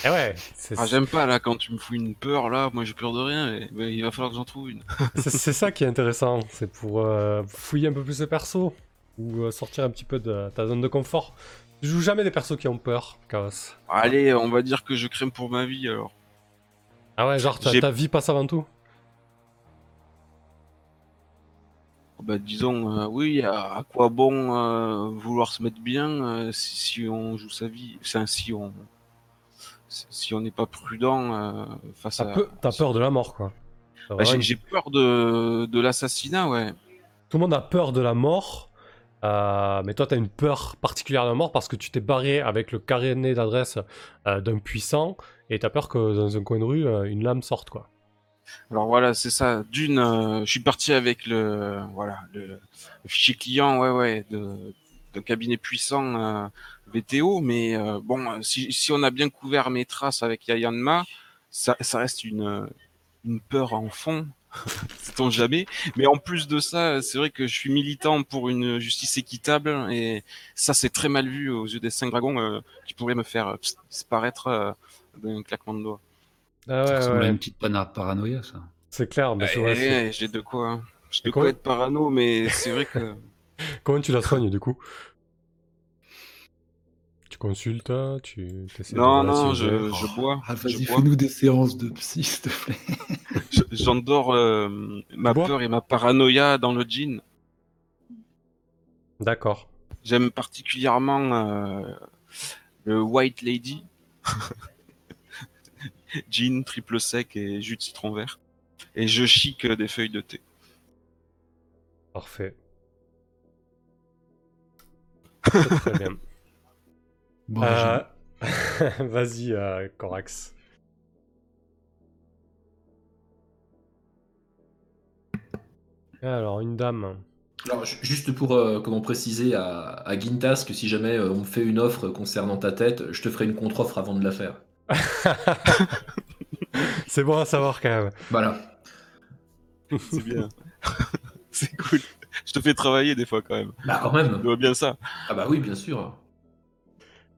Eh ouais c'est- Ah, j'aime pas là quand tu me fous une peur là, moi j'ai peur de rien, et, ben, il va falloir que j'en trouve une. <laughs> C'est ça qui est intéressant, c'est pour euh, fouiller un peu plus le perso, ou euh, sortir un petit peu de ta zone de confort. Je joue jamais des persos qui ont peur, Chaos. Allez, on va dire que je crème pour ma vie alors. Ah ouais, genre ta vie passe avant tout Bah disons, euh, oui, à, à quoi bon euh, vouloir se mettre bien euh, si, si on joue sa vie, enfin, si on si on n'est pas prudent face à. peu- t'as peur de la mort, quoi. Bah, j'ai une- j'ai peur de, de l'assassinat, ouais. Tout le monde a peur de la mort, mais toi t'as une peur particulière de la mort parce que tu t'es barré avec le carnet d'adresse d'un puissant, et t'as peur que dans un coin de rue, une lame sorte, quoi. Alors voilà, c'est ça. D'une, euh, je suis parti avec le voilà le, le fichier client, ouais ouais, de, de cabinet puissant euh, VTO, mais euh, bon, si, si on a bien couvert mes traces avec Yayanma, ça, ça reste une une peur en fond, <laughs> sait-on jamais. Mais en plus de ça, c'est vrai que je suis militant pour une justice équitable et ça c'est très mal vu aux yeux des cinq dragons euh, qui pourraient me faire euh, disparaître euh, d'un claquement de doigts. Ah Ça ouais, à ouais, une petite pana- paranoïa, ça. c'est clair. mais c'est Eh, eh, j'ai de quoi, hein. j'ai de quoi comment- être parano, mais c'est vrai que <laughs> Comment tu la soignes du coup? Tu consultes, tu non, non, je, je bois, Ah, vas-y, fais-nous des séances de psy, s'il te plaît. <laughs> Je- j'endors euh, ma bois peur et ma paranoïa dans le jean. D'accord. J'aime particulièrement euh, le White Lady, <laughs> jean triple sec et jus de citron vert, et je chic des feuilles de thé. Parfait. <laughs> Très, bien. Bon, Euh, <laughs> Vas-y, euh, Corax. Alors, une dame. Alors, ju- juste pour euh, comment préciser à, à Gintas que si jamais euh, on me fait une offre concernant ta tête, je te ferai une contre-offre avant de la faire. <laughs> C'est bon à savoir quand même. Voilà. <laughs> C'est bien. <laughs> c'est cool. Je te fais travailler des fois quand même. Bah quand Tu même. vois bien ça. Ah bah oui, bien sûr.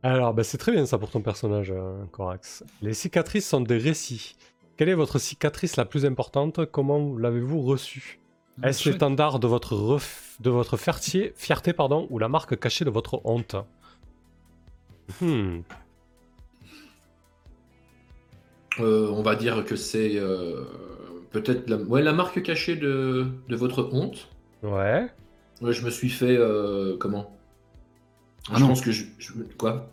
Alors, bah, c'est très bien ça pour ton personnage, euh, Corax. Les cicatrices sont des récits. Quelle est votre cicatrice la plus importante? Comment l'avez-vous reçue? Est-ce l'étendard de votre, ref- de votre fierté, fierté pardon, ou la marque cachée de votre honte? Hmm. Euh, on va dire que c'est euh, peut-être la, ouais, la marque cachée de, de votre honte. Ouais. Ouais, je me suis fait. euh, comment? Ah Je non. pense que je. je- quoi?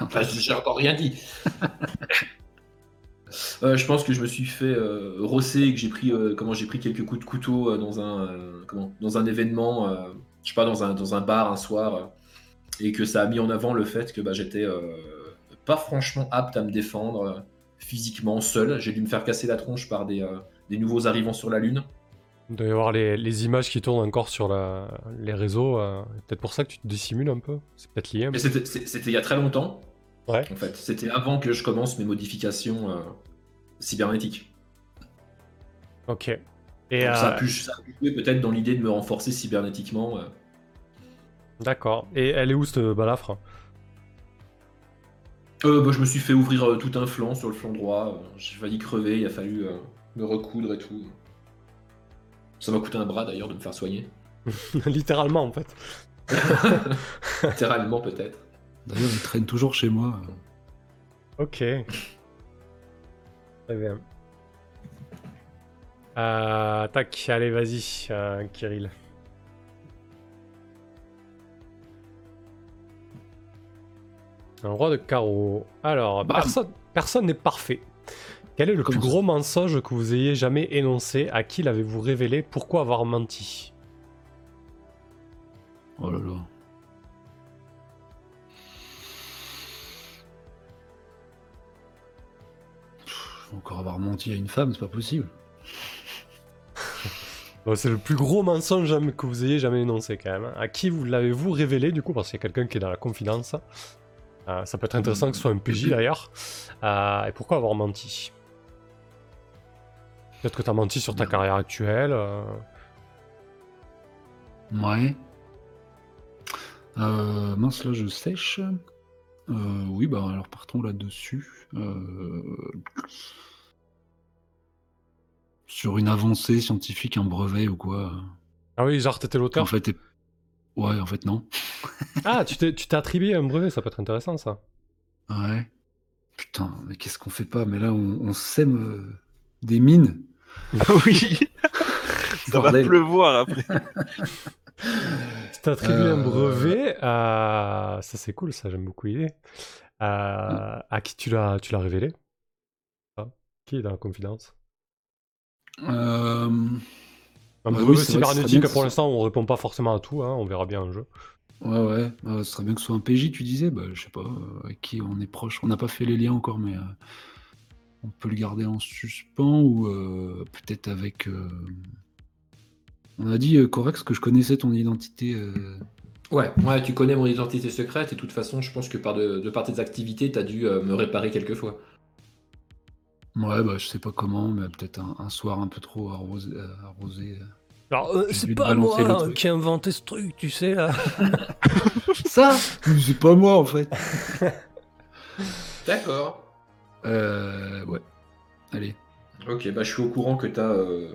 Enfin, J'ai encore rien dit. <laughs> Euh, je pense que je me suis fait euh, rosser et que j'ai pris, euh, comment, j'ai pris quelques coups de couteau euh, dans, un, euh, comment, dans un événement, euh, je sais pas, dans un, dans un bar un soir, euh, et que ça a mis en avant le fait que bah, j'étais euh, pas franchement apte à me défendre euh, physiquement seul. J'ai dû me faire casser la tronche par des, euh, des nouveaux arrivants sur la Lune. Il doit y avoir les, les images qui tournent encore sur la- les réseaux. euh, Peut-être pour ça que tu te dissimules un peu. C'est peut-être lié. Mais c'était il y a très longtemps, Ouais. en fait. C'était avant que je commence mes modifications euh, cybernétiques. Ok. Et Donc, ça, a pu, ça a pu jouer peut-être dans l'idée de me renforcer cybernétiquement. d'accord. Et elle est où cette balafre? Euh, bah, je me suis fait ouvrir euh, tout un flanc sur le flanc droit. euh, J'ai failli crever, il a fallu euh, me recoudre et tout. Ça m'a coûté un bras d'ailleurs de me faire soigner. <laughs> Littéralement en fait. <laughs> Littéralement peut-être. D'ailleurs, il traîne toujours chez moi. Ok. Très bien. Euh, tac, allez, vas-y, euh, Kirill. Un roi de carreau. Alors, Bam. personne personne n'est parfait. Quel est le plus ça gros mensonge que vous ayez jamais énoncé À qui l'avez-vous révélé Pourquoi avoir menti? Oh là là. Pff, encore avoir menti à une femme, c'est pas possible. <laughs> Bon, C'est le plus gros mensonge que vous ayez jamais énoncé quand même. hein. À qui vous l'avez-vous révélé du coup? Parce qu'il y a quelqu'un qui est dans la confidence. Euh, ça peut être intéressant que ce soit un PJ d'ailleurs. Euh, et pourquoi avoir menti? Peut-être que tu as menti sur ta Merde. carrière actuelle. euh. Ouais. Euh, mince, là, je sèche. Euh, oui, bah alors partons là-dessus. Euh, Sur une avancée scientifique, un brevet ou quoi. Ah oui, genre t'étais En l'auteur. fait, est- ouais, en fait, non. <laughs> Ah, tu t'es tu t'es attribué un brevet, ça peut être intéressant ça. Ouais. Putain, mais qu'est-ce qu'on fait pas? Mais là, on, on sème euh, des mines. <laughs> oui, <laughs> ça va pleuvoir après. Tu t'es attribué un Euh. brevet, euh, ça c'est cool, ça j'aime beaucoup l'idée. À qui tu l'as tu l'as révélé? Ah, Qui est dans la confidence? Euh, Un Bah oui, pour l'instant, on répond pas forcément à tout, hein, on verra bien un jeu. Ouais, ouais. Euh, ce serait bien que ce soit un PJ, tu disais. Bah, je sais pas euh, avec qui on est proche. On n'a pas fait les liens encore, mais euh, on peut le garder en suspens ou euh, peut-être avec. euh, On a dit, euh, Corex, que je connaissais ton identité. euh, Ouais, ouais, tu connais mon identité secrète et de toute façon, je pense que par de, de par tes activités, t'as dû euh, me réparer quelques fois. Ouais, bah, je sais pas comment, mais peut-être un, un soir un peu trop arrosé. euh, arrosé, euh. Euh, c'est pas moi hein, qui ai inventé ce truc, tu sais, là. <laughs> Ça C'est pas moi, en fait. <laughs> D'accord. Euh, ouais. Allez. Ok, bah je suis au courant que t'as. euh,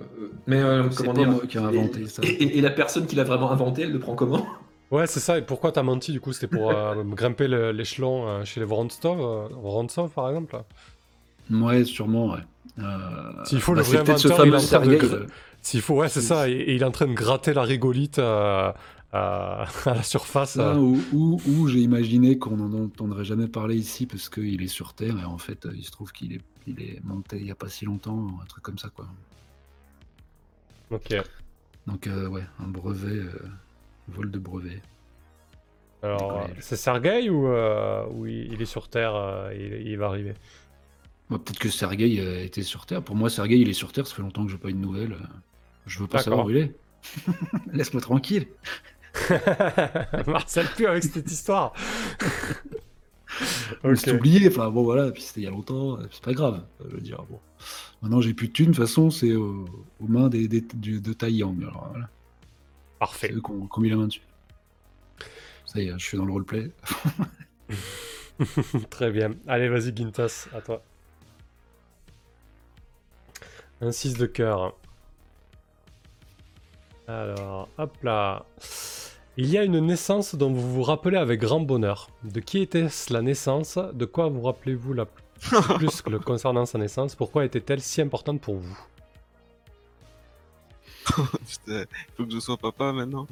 Mais euh, C'est comment pas dire moi qui ai inventé et, ça. Et, et- et la personne qui l'a vraiment inventé, elle le prend comment? Ouais, c'est ça, et pourquoi t'as menti, du coup C'était pour <laughs> euh, grimper l'échelon euh, chez les Vorontsov, euh, Vorontsov, par exemple Ouais, sûrement, ouais. Euh, S'il faut, le c'est vrai ce inventeur, il fameux de euh, S'il faut, ouais, c'est ça, et, et il est en train de gratter la rigolite euh, euh, <laughs> à la surface. Euh. où, où- où j'ai imaginé qu'on n'en entendrait jamais parler ici parce qu'il est sur Terre et en fait euh, il se trouve qu'il est, il est monté il y a pas si longtemps, un truc comme ça quoi. Ok. Donc euh, ouais, un brevet, vol de brevet. Alors, je- c'est Sergei ou, ou il, il est sur Terre et il, il va arriver? Bah, Peut-être que Sergei était sur Terre. Pour moi, Sergei il est sur Terre, ça fait longtemps que j'ai pas eu de nouvelles. Je veux pas savoir où il est. <laughs> Laisse-moi tranquille. <laughs> Marcel plus avec cette histoire. Je me ok. suis oublié, enfin bon voilà, puis c'était il y a longtemps, c'est pas grave, je veux dire. Bon. Maintenant j'ai plus de thunes, de toute façon c'est euh, aux mains des, des- du- de. Alors voilà. C'est Parfait. eux qui ont, qui ont mis la main dessus. Ça y est, je suis dans le roleplay. <laughs> Très bien. Allez, vas-y, Gintas, à toi. Un 6 de cœur. Alors, hop là. Il y a une naissance dont vous vous rappelez avec grand bonheur. De qui était-ce la naissance? De quoi vous rappelez-vous la plus <laughs> que le concernant sa naissance? Pourquoi était-elle si importante pour vous? <laughs> Putain, il faut que je sois papa maintenant.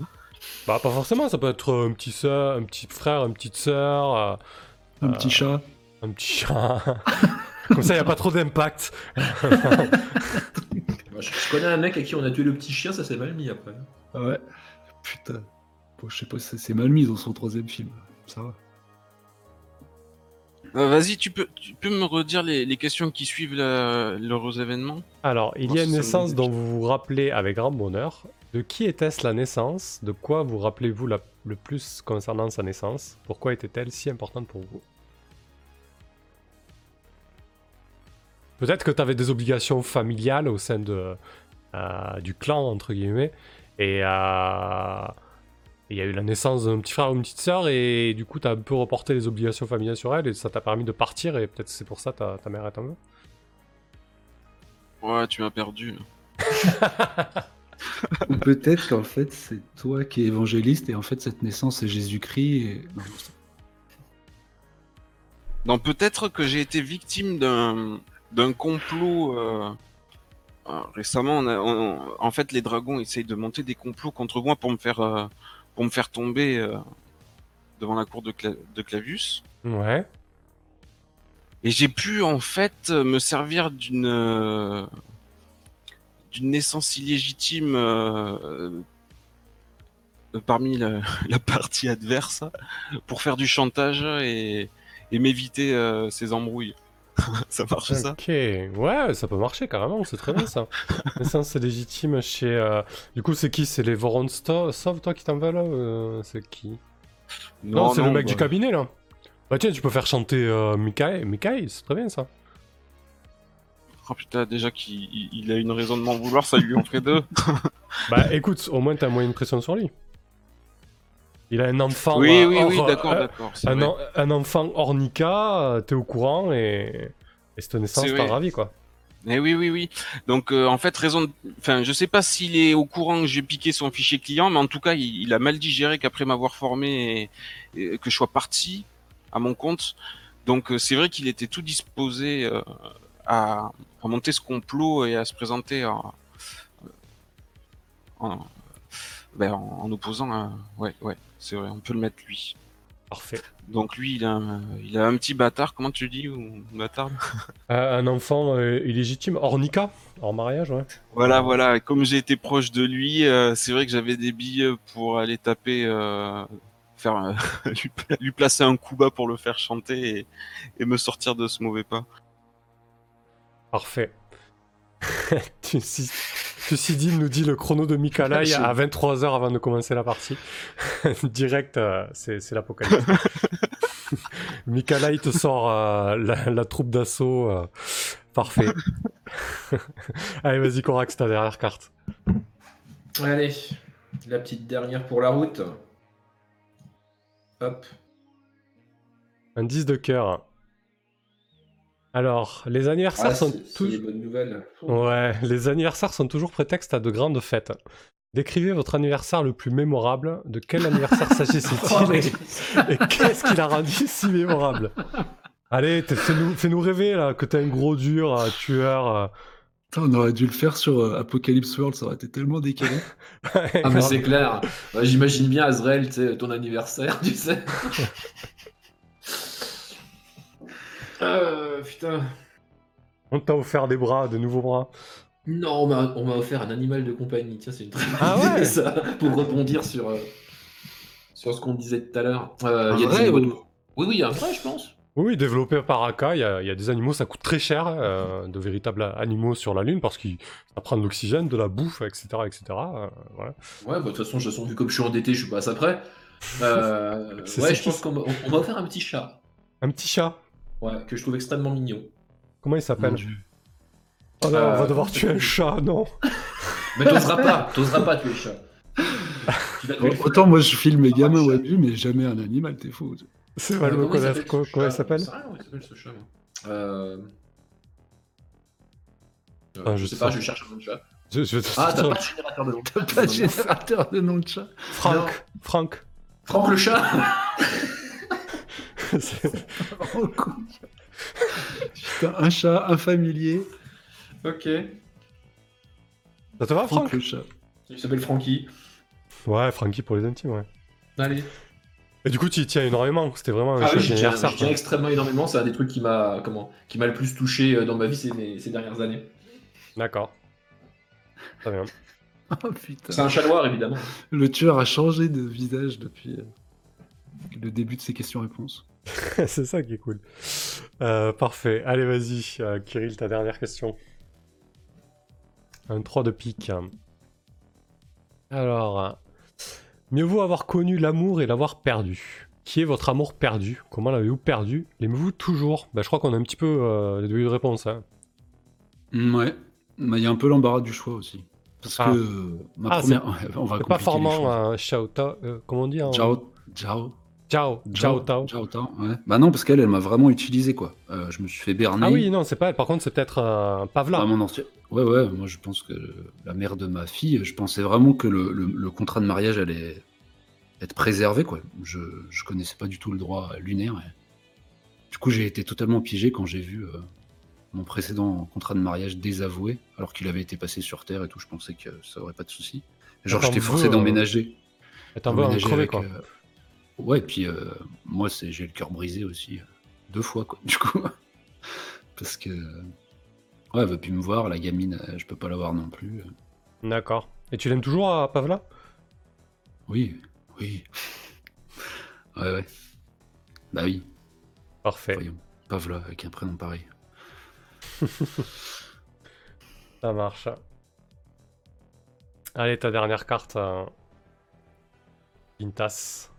Bah pas forcément, ça peut être un petit soeur, un petit frère, une petite sœur, euh, Un petit chat. un petit chat. <laughs> Comme ça, il n'y a pas trop d'impact. Je, connais un mec à qui on a tué le petit chien, ça s'est mal mis après. Ah ouais. Putain. Bon, je sais pas, c'est c'est mal mis dans son troisième film. Ça va. Euh, Vas-y, tu peux, tu peux me redire les, les questions qui suivent la- l'heureux événement Alors, il y a une naissance dont vous vous rappelez avec grand bonheur. De qui était-ce la naissance? De quoi vous rappelez-vous la- le plus concernant sa naissance? Pourquoi était-elle si importante pour vous? Peut-être que tu avais des obligations familiales au sein de, euh, du clan, entre guillemets, et euh, il y a eu la naissance d'un petit frère ou une petite sœur, et du coup, tu as un peu reporté les obligations familiales sur elle, et ça t'a permis de partir, et peut-être c'est pour ça ta, ta mère est en. Ouais, tu m'as perdu. <laughs> Ou peut-être qu'en fait, c'est toi qui es évangéliste et en fait, cette naissance, c'est Jésus-Christ. Et... Non, Non, peut-être que j'ai été victime d'un d'un complot. euh, euh, récemment, on a- on- en fait, les dragons essayent de monter des complots contre moi pour me faire, euh, pour me faire tomber euh, devant la cour de, Cla- de Clavius. Ouais. Et j'ai pu en fait me servir d'une euh, d'une naissance illégitime euh, euh, parmi la, <laughs> la partie adverse pour faire du chantage et, et m'éviter euh, ces embrouilles. <laughs> ça marche ça Ok, ouais, ça peut marcher carrément, c'est très bien ça. <laughs> Naissance c'est légitime chez. euh, Du coup, c'est qui? C'est les Voronstov, toi qui t'en vas là euh, C'est qui? Non, c'est le mec du bah, cabinet là. Bah tiens, tu peux faire chanter euh, Mikael, Mikael, c'est très bien ça. Oh putain, déjà qu'il il- il a une raison de m'en vouloir, ça lui en ferait deux. <laughs> Bah écoute, au moins t'as moyen de pression sur lui. Il a un enfant. oui, euh, oui, oui, hors- d'accord, euh, d'accord. un, enfant hors Nika, euh, t'es au courant et, et cette naissance vrai. ravi quoi. Eh oui, oui, oui. Donc, euh, en fait, raison. de- Enfin, je sais pas s'il est au courant que j'ai piqué son fichier client, mais en tout cas, il, il a mal digéré qu'après m'avoir formé et, et que je sois parti à mon compte. Donc, euh, c'est vrai qu'il était tout disposé euh, à, à monter ce complot et à se présenter en, en, ben, en, en opposant. À... Ouais, ouais, c'est vrai. On peut le mettre lui. Parfait. Donc lui, il a, un, il a un petit bâtard, comment tu dis, ou bâtard <laughs> Euh, un enfant euh, illégitime hors Nika, hors mariage, ouais. Voilà, voilà. Comme j'ai été proche de lui, euh, c'est vrai que j'avais des billes pour aller taper, faire, <laughs> lui, pla- lui placer un coup bas pour le faire chanter et, et me sortir de ce mauvais pas. Parfait. <laughs> Ceci dit, nous dit le chrono de Mikalai à 23h avant de commencer la partie. <laughs> Direct, euh, c'est c'est l'apocalypse. <laughs> Mikalai te sort euh, la, la troupe d'assaut. euh, parfait. <laughs> Allez, vas-y, Korax, ta dernière carte. Allez, la petite dernière pour la route. Hop. Un 10 de cœur. Alors, les anniversaires Ah, sont nouvelles. Ouais, les anniversaires sont toujours prétexte à de grandes fêtes. Décrivez votre anniversaire le plus mémorable. De quel anniversaire <laughs> Oh, s'agissait-il mais- et, et qu'est-ce qui l'a rendu si mémorable? Allez, fais-nous rêver là, que t'es un gros dur, euh, tueur. euh. Putain, on aurait dû le faire sur euh, Apocalypse World, ça aurait été tellement décalé. <laughs> Ah, mais c'est clair. Ouais, J'imagine bien Azrael, ton anniversaire, tu sais. <laughs> Euh, putain. On t'a offert des bras, de nouveaux bras. Non, on m'a offert un animal de compagnie. Tiens, c'est une très bonne Ah idée, ouais ça, pour rebondir sur, euh, sur ce qu'on disait tout à l'heure. Euh, il y a des vrai animaux ou- de- Oui, oui, un vrai, je pense. Oui, développé par Aka, il y, a il y a des animaux, ça coûte très cher, euh, de véritables animaux sur la Lune, parce que ça prend de l'oxygène, de la bouffe, etc. etc. euh, voilà. Ouais, bah, de toute façon, toute façon, vu comme je suis endetté, je suis pas assez prêt. Euh, <laughs> C'est ouais, ça je pense qu'on m'a offert un petit chat. Un petit chat, Ouais, que je trouve extrêmement mignon. comment il s'appelle. Oh non, on va Euh, devoir tuer un chat, non <laughs> Mais t'oseras pas, t'oseras pas tuer le chat. Tu vas tuer le Autant moi je filme mes Ah, gamins chat. au début, mais jamais un animal, t'es fou. C'est mal me comment il connaître. s'appelle, Comment il chat s'appelle ce chat. Euh... euh, Ah, je je sais sais pas, pas. je cherche un chat. Je, je vais te Ah, t'as pas de générateur de nom. T'as pas de générateur de nom de chat Franck. Franck. Franck le chat. <laughs> Putain, un chat, un familier. Ok. Ça te va, Franck Franck le chat. Il s'appelle Francky. Ouais, Francky pour les intimes, ouais. Allez. Et du coup, tu y tiens énormément. C'était vraiment un Ah oui, j'y tiens, extrêmement énormément. C'est un des trucs qui m'a comment qui m'a le plus touché euh, dans ma vie ces, ces dernières années. D'accord. Très bien. <laughs> Oh putain. C'est un chat noir évidemment. Le tueur a changé de visage depuis euh, le début de ses questions-réponses. <laughs> c'est ça qui est cool. Euh, parfait. Allez, vas-y, euh, Kirill, ta dernière question. Un 3 de pique. Alors, mieux vaut avoir connu l'amour et l'avoir perdu. Qui est votre amour perdu? Comment l'avez-vous perdu? L'aimez-vous toujours? Bah, Je crois qu'on a un petit peu euh, les débuts de réponse. Hein. Mm, Ouais. Mais il y a un peu l'embarras du choix aussi. Parce Ah. que euh, ma Ah, première. Ouais, <laughs> on va C'est pas formant un euh, comment on dit en... Ciao. Ciao. Ciao. Ciao. Tao. Ciao, Tao, ouais. Bah non, parce qu'elle, elle m'a vraiment utilisé, quoi. Euh, je me suis fait berner. Ah oui, non, c'est pas elle. Par contre, c'est peut-être euh, Pavla. Bah, mon ancien- Ouais, ouais, moi je pense que la mère de ma fille, je pensais vraiment que le, le- le contrat de mariage allait être préservé, quoi. Je, je connaissais pas du tout le droit lunaire. et Du coup, j'ai été totalement piégé quand j'ai vu euh, mon précédent contrat de mariage désavoué, alors qu'il avait été passé sur Terre et tout. Je pensais que ça aurait pas de souci. Genre, j'étais forcé euh, d'emménager. T'en veux crever, avec, quoi. Ouais, et puis euh, moi, c'est j'ai le cœur brisé aussi. euh, deux fois, quoi, <laughs> du coup. Parce que. Ouais, elle veut plus me voir, la gamine, euh, je peux pas la voir non plus. D'accord. Et tu l'aimes toujours à Pavla? Oui, oui. Ouais, ouais. Bah oui, Parfait. voyons. Pavla, avec un prénom pareil. <laughs> Ça marche. Allez, ta dernière carte. Une tasse.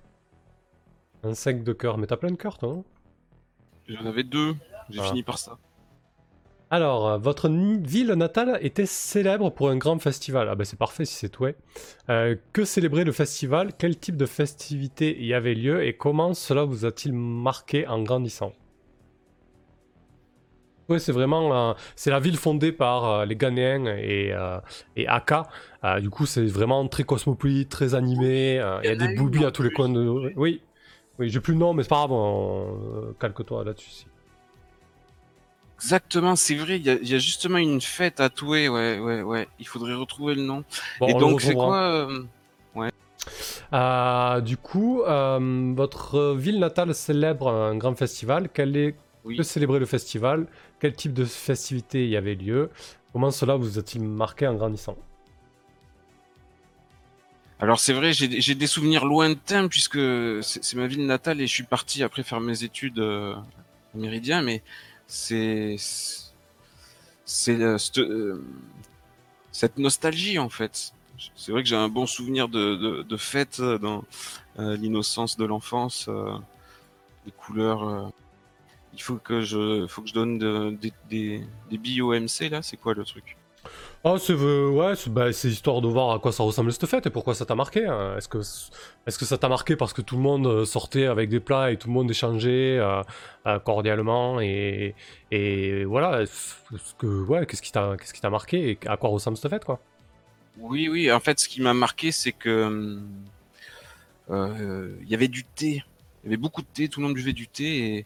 Un sec de cœur. Mais t'as plein de cœurs, toi, non J'en avais deux, j'ai Ah. fini par ça. Alors, euh, votre ville natale était célèbre pour un grand festival. Ah bah c'est parfait si c'est tout. ouais. Euh, que célébrait le festival? Quel type de festivité y avait lieu Et comment cela vous a-t-il marqué en grandissant? Ouais, c'est vraiment euh, c'est la ville fondée par euh, les Ghanéens et, euh, et Aka. Euh, du coup, c'est vraiment très cosmopolite, très animé. euh, Il y a y a des boobies à tous les coins de. Oui, oui, j'ai plus le nom, mais c'est pas grave. on- euh, Calque-toi là-dessus. si. Exactement, c'est vrai, il y, a- il y a justement une fête à Toué, ouais, ouais, ouais. Il faudrait retrouver le nom. Bon, Et donc, c'est quoi euh, Euh, du coup, euh, votre ville natale célèbre un grand festival. Quel est Oui. que célébrer le festival? Quel type de festivité y avait lieu? Comment cela vous a-t-il marqué en grandissant? Alors c'est vrai, j'ai des souvenirs lointains puisque c'est ma ville natale et je suis parti après faire mes études euh, Méridien, mais c'est euh, euh, cette nostalgie en fait. C'est vrai que j'ai un bon souvenir de, de, de fête dans euh, l'innocence de l'enfance, les couleurs. Il faut que je, donne de- des, des, billes au MC là. C'est quoi le truc? Oh, c'est euh, ouais, c'est bah, c'est histoire de voir à quoi ça ressemble cette fête et pourquoi ça t'a marqué. hein. Est-ce que est-ce que ça t'a marqué parce que tout le monde euh, sortait avec des plats et tout le monde échangeait euh, cordialement et, et voilà. Est-ce que ouais, qu'est-ce qui t'a qu'est-ce qui t'a marqué et à quoi ressemble cette fête quoi? Oui, oui. En fait, ce qui m'a marqué, c'est que euh, il y avait du thé. Il y avait beaucoup de thé. Tout le monde buvait du thé. Et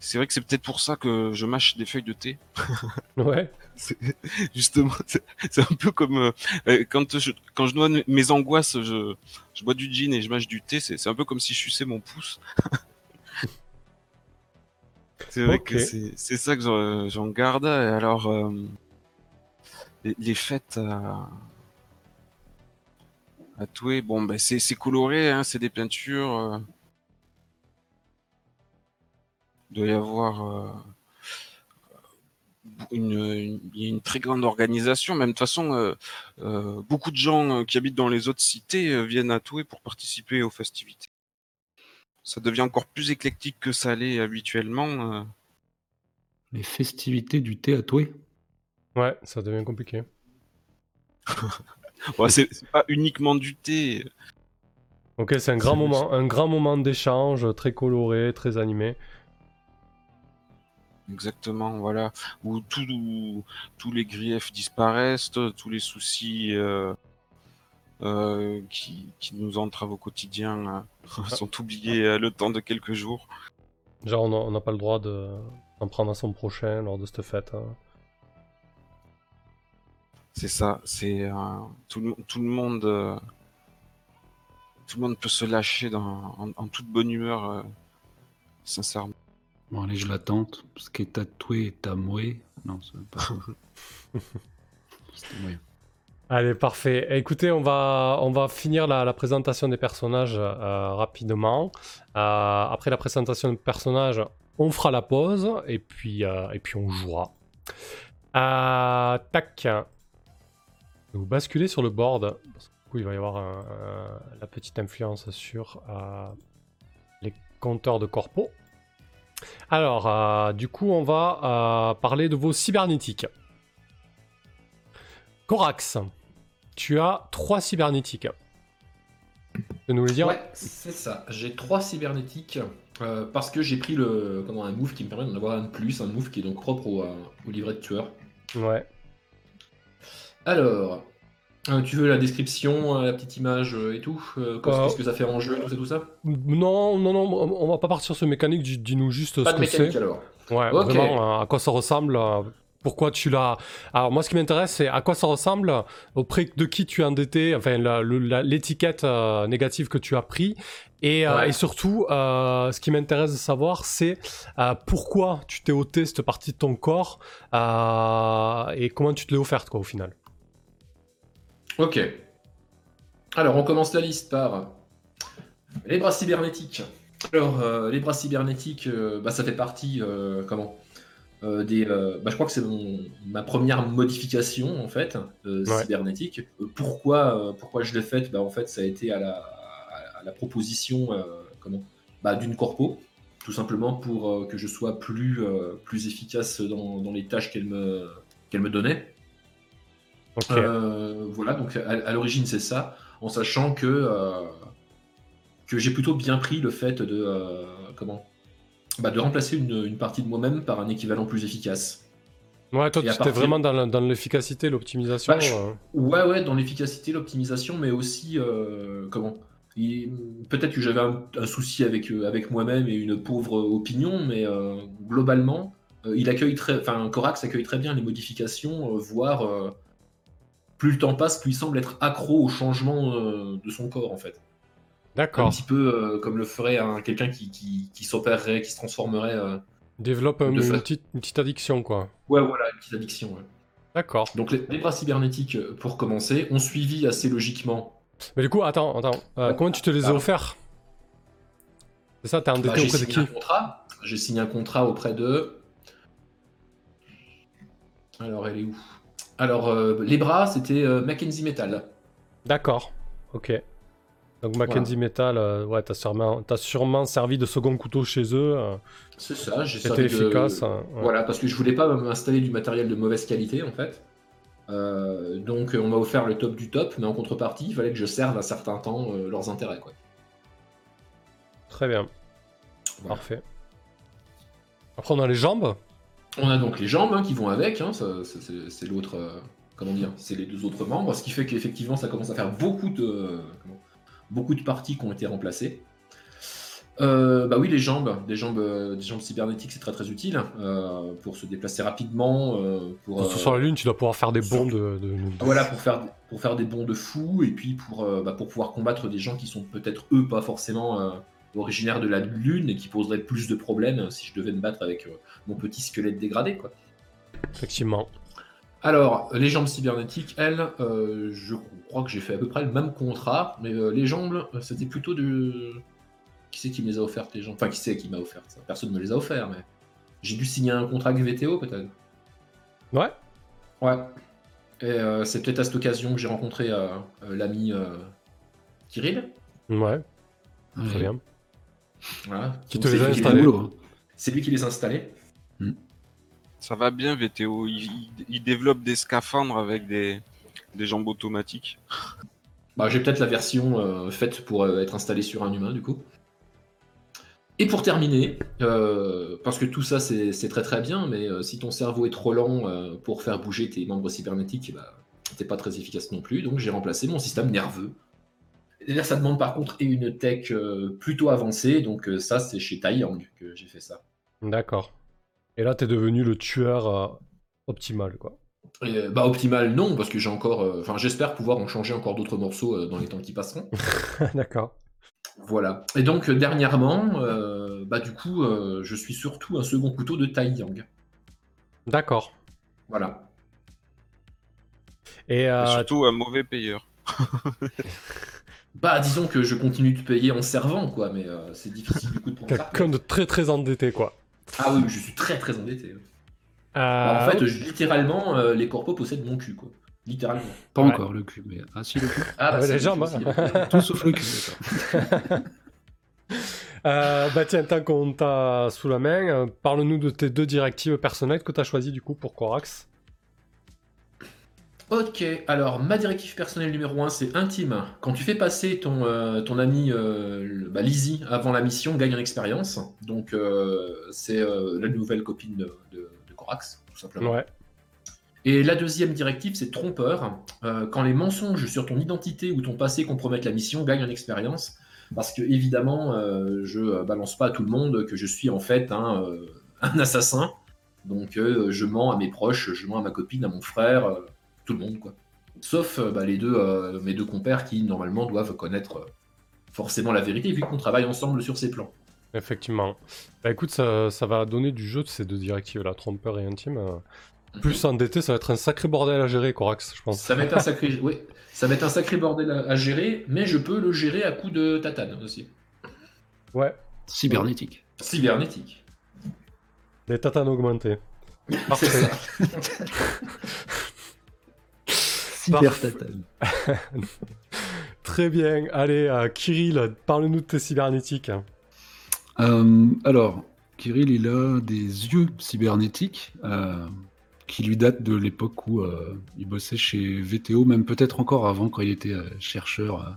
c'est vrai que c'est peut-être pour ça que je mâche des feuilles de thé. <laughs> Ouais. C'est- <laughs> Justement, c'est un peu comme euh, euh, quand je quand je dois mes angoisses, je, je bois du gin et je mâche du thé. C'est c'est un peu comme si je suçais mon pouce. <laughs> c'est vrai que c'est c'est ça que j'en- j'en garde. Et alors, euh, les, les fêtes à, à Toué, bon, ben c'est c'est coloré, hein, c'est des peintures. euh. Il doit y avoir. Une, une- il y a une très grande organisation. Même de toute façon, euh, euh, beaucoup de gens euh, qui habitent dans les autres cités viennent à Toué pour participer aux festivités. Ça devient encore plus éclectique que ça l'est habituellement. Les festivités du thé à Toué Ouais, ça devient compliqué. <laughs> Ouais, c'est pas uniquement du thé. Ok, c'est un grand moment, un grand moment d'échange, très coloré, très animé. Exactement, voilà. Où tout- tous les griefs disparaissent, tous les soucis euh, euh, qui, qui nous entravent au quotidien euh, <laughs> sont oubliés euh, le temps de quelques jours. Genre, on n'a pas le droit de d'en prendre à son prochain lors de cette fête. hein. C'est ça, c'est tout, le, tout le monde tout le monde peut se lâcher dans, en, en toute bonne humeur, sincèrement. Bon, allez, je la tente. Ce qui est tatoué est amoué. Non, c'est pas. <laughs> C'était moyen. Allez, parfait. Écoutez, on va, on va finir la, la présentation des personnages euh, rapidement. Euh, après la présentation des personnages, on fera la pause et puis, euh, et puis on jouera. Euh, tac. Vous basculez sur le board. Parce que, du coup, il va y avoir un- un- la petite influence sur euh, les compteurs de corpo. Alors, euh, du coup, on va euh, parler de vos cybernétiques. Corax, tu as trois cybernétiques. Tu peux nous les dire? Ouais, c'est ça. J'ai trois cybernétiques euh, parce que j'ai pris le, comment, un move qui me permet d'en avoir un de plus, un move qui est donc propre au, au livret de tueur. Ouais. Alors, euh, tu veux la description, euh, la petite image euh, et tout euh, Qu'est-ce Euh, qu'est-ce que ça fait en jeu, tout ça, tout ça? Non, non, non, on va pas partir sur mécanique. dis- Dis-nous juste Pas ce de que mécanique c'est. alors. Ouais, Ok. vraiment, euh, à quoi ça ressemble, euh, pourquoi tu l'as. Alors, moi, ce qui m'intéresse, c'est à quoi ça ressemble, auprès de qui tu es endetté, enfin, l'étiquette euh, négative que tu as pris. Et, euh, surtout, euh, ce qui m'intéresse de savoir, c'est euh, pourquoi tu t'es ôté cette partie de ton corps euh, et comment tu te l'es offerte, quoi, au final. Ok. Alors, on commence la liste par les bras cybernétiques. Alors, euh, les bras cybernétiques, euh, bah, ça fait partie, euh, comment des, bah, je crois que c'est mon- ma première modification en fait Ouais. cybernétique. Pourquoi, pourquoi je l'ai faite? Bah, En fait, ça a été à la, à la proposition comment bah, d'une corpo, tout simplement pour que je sois plus, plus efficace dans, dans les tâches qu'elle me, qu'elle me donnait. Euh, voilà, donc à, à l'origine c'est ça, en sachant que, euh, que j'ai plutôt bien pris le fait de, euh, comment bah, de remplacer une, une partie de moi-même par un équivalent plus efficace. Ouais, toi, tu étais vraiment dans dans l'efficacité, l'optimisation. Bah, je- euh. Ouais, ouais, dans l'efficacité, l'optimisation, mais aussi, euh, comment il- Peut-être que j'avais un, un souci avec, avec moi-même et une pauvre opinion, mais euh, globalement, euh, il accueille très, enfin, Corax accueille très bien les modifications, voire plus le temps passe, plus il semble être accro au changement euh, de son corps, en fait. Un D'accord. petit peu euh, comme le ferait un- quelqu'un qui, qui, qui s'opérerait, qui se transformerait. euh, Développe un- une, petite, une petite addiction, quoi. Ouais, voilà, une petite addiction. ouais. D'accord. Donc les, les bras cybernétiques, euh, pour commencer, ont suivi assez logiquement. Mais du coup, attends, attends. Ouais. comment tu te les as Pardon. offerts? C'est ça, t'es endetté Bah, auprès de qui un contrat. J'ai signé un contrat auprès de. Alors, elle est où? Alors, euh, les bras, c'était euh, Mackenzie Metal. D'accord. Ok. Donc Mackenzie Metal, euh, ouais, t'as sûrement, sûrement servi de second couteau chez eux. C'est ça, j'ai C'était servi de- efficace. hein, ouais. Voilà, parce que je voulais pas m'installer du matériel de mauvaise qualité, en fait. Donc, on m'a offert le top du top, mais en contrepartie, il fallait que je serve un certain temps leurs intérêts. Quoi. Très bien. Voilà. Parfait. Après, on a les jambes. On a donc les jambes hein, qui vont avec, hein, c'est l'autre, euh, comment dire, c'est les deux autres membres, ce qui fait qu'effectivement ça commence à faire beaucoup de, comment- beaucoup de parties qui ont été remplacées. Euh, bah oui, les jambes, des jambes, euh, des jambes cybernétiques, c'est très très utile pour se déplacer rapidement, pour, Parce que sur la Lune, tu dois pouvoir faire des bonds de. de- voilà, pour faire, pour faire des bonds de fou et puis pour, bah, pour pouvoir combattre des gens qui sont peut-être eux pas forcément euh, originaires de la Lune et qui poseraient plus de problèmes si je devais me battre avec euh, mon petit squelette dégradé, quoi. Effectivement. Alors, les jambes cybernétiques, elles, euh, je crois que j'ai fait à peu près le même contrat, mais euh, les jambes, euh, c'était plutôt de. Qui c'est qui me les a offertes, les jambes? Enfin, qui c'est qui m'a offert ça? Personne ne me les a offerts, mais. J'ai dû signer un contrat avec VTO, peut-être Ouais. Ouais. Et euh, c'est peut-être à cette occasion que j'ai rencontré euh, euh, l'ami euh, Kirill. Ouais. Très bien. Voilà. Qui te c'est les a installés. Hein. C'est lui qui les a installés. Ça va bien, VTO. Il, il- il développe des scaphandres avec des, des jambes automatiques. Bah, j'ai peut-être la version euh, faite pour euh, être installée sur un humain, du coup. Et pour terminer, euh, parce que tout ça c'est très très bien, mais euh, si ton cerveau est trop lent euh, pour faire bouger tes membres cybernétiques, bah, t'es pas très efficace non plus. Donc j'ai remplacé mon système nerveux. Là, ça demande par contre une tech euh, plutôt avancée. Donc euh, ça, c'est chez Taiyang que j'ai fait ça. D'accord. Et là, t'es devenu le tueur euh, optimal, quoi. Et, bah optimal non, parce que j'ai encore, euh, enfin j'espère pouvoir en changer encore d'autres morceaux euh, dans les temps qui passeront. <laughs> D'accord. Voilà. Et donc, dernièrement, euh, bah, du coup, euh, je suis surtout un second couteau de Tai Yang. D'accord. Voilà. Et Et surtout un mauvais payeur. <laughs> Bah, disons que je continue de payer en servant, quoi, mais euh, c'est difficile du coup de prendre ça. quelqu'un de très très endetté, quoi. Ah oui, je suis très très endetté. Bah, Euh, en fait, je- littéralement, euh, les corpos possèdent mon cul, quoi. Littéralement. Pas Ouais. encore le cul, mais. Ah si, le cul. Ah, ouais, c'est les le jambes, hein. Tout sauf le cul, d'accord. <laughs> euh, bah tiens, tant qu'on t'a sous la main, euh, parle-nous de tes deux directives personnelles que t'as choisies du coup pour Corax. Ok, alors ma directive personnelle numéro 1, c'est intime. Quand tu fais passer ton, euh, ton ami euh, le- bah, Lizzie avant la mission, gagne en expérience. Donc euh, c'est euh, la nouvelle copine de, de- de Corax, tout simplement. Ouais. Et la deuxième directive, c'est trompeur. Euh, quand les mensonges sur ton identité ou ton passé compromettent la mission, gagne en expérience. Parce que évidemment, euh, je euh, balance pas à tout le monde que je suis en fait un, euh, <laughs> un assassin. Donc euh, je mens à mes proches, je mens à ma copine, à mon frère, euh, tout le monde quoi. Sauf euh, bah, les deux, euh, mes deux compères qui normalement doivent connaître euh, forcément la vérité vu qu'on travaille ensemble sur ces plans. Effectivement. Bah écoute, ça, ça va donner du jeu de ces deux directives là, trompeur et intime. euh. Plus endetté, ça va être un sacré bordel à gérer, Corax, je pense. Ça va être un sacré, oui, ça va être un sacré bordel à, à gérer, mais je peux le gérer à coup de tatane aussi. Ouais, Cybernétique. Cybernétique. les tatanes augmentés. <laughs> C'est Parfait. <laughs> <laughs> Très bien. Allez, euh, Kirill, parle-nous de tes cybernétiques. Euh, alors, Kirill, il a des yeux cybernétiques euh, qui lui datent de l'époque où euh, il bossait chez VTO, même peut-être encore avant quand il était euh, chercheur euh,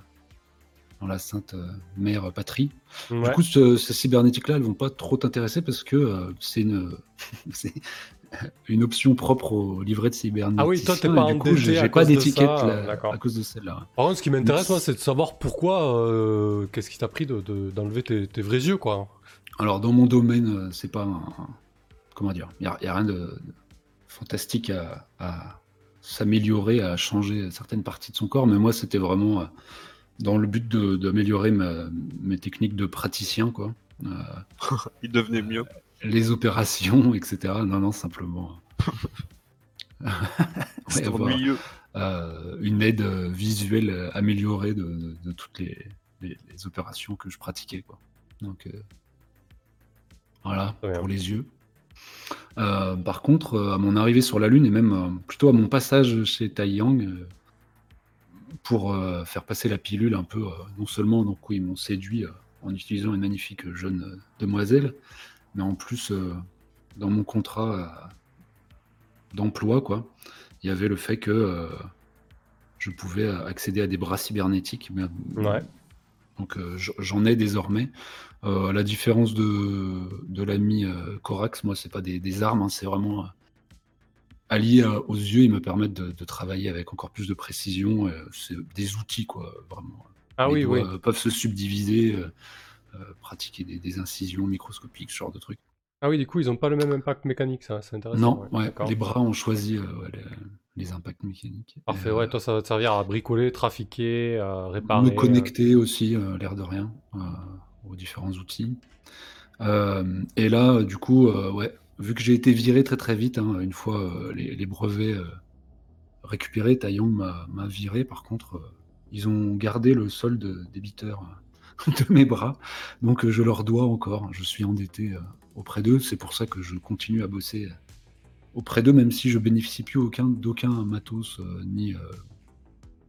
dans la Sainte euh, Mère Patrie. Ouais. Du coup, ce- ces cybernétiques-là, elles vont pas trop t'intéresser parce que euh, c'est une, <laughs> <laughs> une option propre au livret de cybernétique. Ah oui, toi, t'es pas du coup, j'ai pas cause de d'étiquette d'accord. à cause de celle-là. Par contre, ce qui m'intéresse, moi, c'est de savoir pourquoi, euh, qu'est-ce qui t'a pris de- de- d'enlever tes, tes vrais yeux, quoi. Alors, dans mon domaine, euh, c'est pas un. Comment dire Il n'y a, y a rien de, de fantastique à, à s'améliorer, à changer certaines parties de son corps, mais moi, c'était vraiment euh, dans le but de- d'améliorer mes techniques de praticien, quoi. Euh, <laughs> Il devenait mieux. Les opérations, <laughs> etc. Non, non, simplement. <laughs> Ouais, avoir, euh, une aide euh, visuelle euh, améliorée de, de- de toutes les, les- les opérations que je pratiquais. Quoi. Donc, euh, voilà, pour les yeux. Euh, par contre, à mon arrivée sur la Lune, et même plutôt à mon passage chez Taiyang, euh, pour faire passer la pilule un peu, non seulement donc oui, ils m'ont séduit en utilisant une magnifique jeune demoiselle, mais en plus, euh, dans mon contrat euh, d'emploi, quoi, il y avait le fait que euh, je pouvais accéder à des bras cybernétiques. mais- Ouais. Donc j'en ai désormais. Euh, à la différence de, de l'ami euh, Corax, moi, c'est pas des, des armes, hein, c'est vraiment euh, allié aux yeux. Ils me permettent de, de travailler avec encore plus de précision. c'est des outils, quoi, vraiment. Ah Les oui, oui. doigts, peuvent se subdiviser, pratiquer des, des incisions microscopiques, ce genre de trucs. Ah oui, du coup, ils ont pas le même impact mécanique, ça, c'est intéressant. Non, ouais, les bras ont choisi euh, ouais, les, les impacts mécaniques. Parfait, euh, ouais, toi, ça va te servir à bricoler, trafiquer, à réparer. me connecter aussi, euh, l'air de rien, euh, aux différents outils. Euh, et là, euh, du coup, euh, ouais, vu que j'ai été viré très très vite, hein, une fois euh, les, les brevets euh, récupérés, Taillon m'a viré. Par contre, euh, ils ont gardé le solde débiteur euh, <laughs> de mes bras, donc euh, je leur dois encore. Je suis endetté euh, auprès d'eux. C'est pour ça que je continue à bosser euh, auprès d'eux, même si je bénéficie plus aucun d'aucun matos ni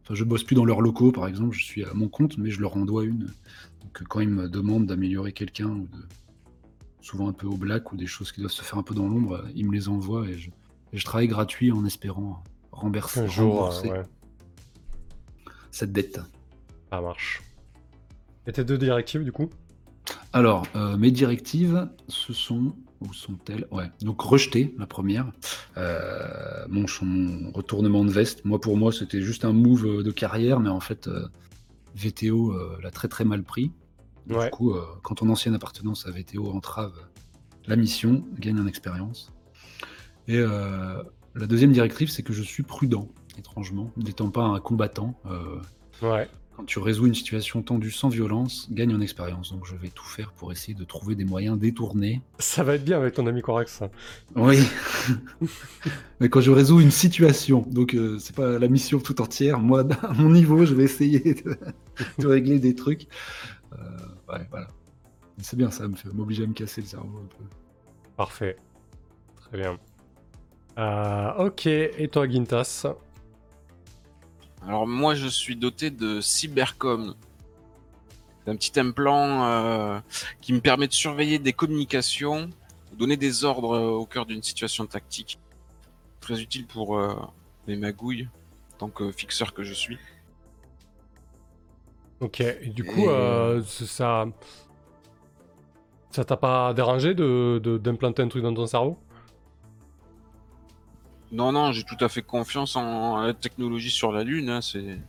Enfin, je bosse plus dans leurs locaux, par exemple, je suis à mon compte, mais je leur en dois une. Donc, quand ils me demandent d'améliorer quelqu'un, ou de souvent un peu au black, ou des choses qui doivent se faire un peu dans l'ombre, ils me les envoient et je, et je travaille gratuit en espérant rembourser, Un jour, rembourser ouais, cette dette. ça marche. Et tes deux directives, du coup Alors, euh, mes directives, ce sont. Où sont-elles Ouais. Donc, rejeter, la première. Euh, mon, mon retournement de veste. Moi, pour moi, c'était juste un move de carrière, mais en fait, euh, VTO euh, l'a très très mal pris. Ouais. Du coup, euh, quand ton ancienne appartenance à VTO entrave la mission, gagne en expérience. Et euh, la deuxième directive, c'est que je suis prudent, étrangement, n'étant pas un combattant. euh, Ouais. Quand tu résous une situation tendue sans violence, gagne en expérience. Donc je vais tout faire pour essayer de trouver des moyens détournés. Ça va être bien avec ton ami Corax. ça. Oui. <laughs> Mais quand je résous une situation, donc euh, c'est pas la mission tout entière. Moi, à mon niveau, je vais essayer de, <laughs> de régler des trucs. Euh, ouais, voilà. C'est bien, ça m'obliger à me casser le cerveau un peu. Parfait. Très bien. Euh, ok, et toi, Gintas? Alors moi, je suis doté de Cybercom. C'est un petit implant euh, qui me permet de surveiller des communications, donner des ordres euh, au cœur d'une situation tactique. Très utile pour euh, les magouilles, en tant que fixeur que je suis. Ok, et du coup, Et- euh, ça. Ça t'a pas dérangé de, de- d'implanter un truc dans ton cerveau? Non, non, j'ai tout à fait confiance en la technologie sur la Lune. hein, C'est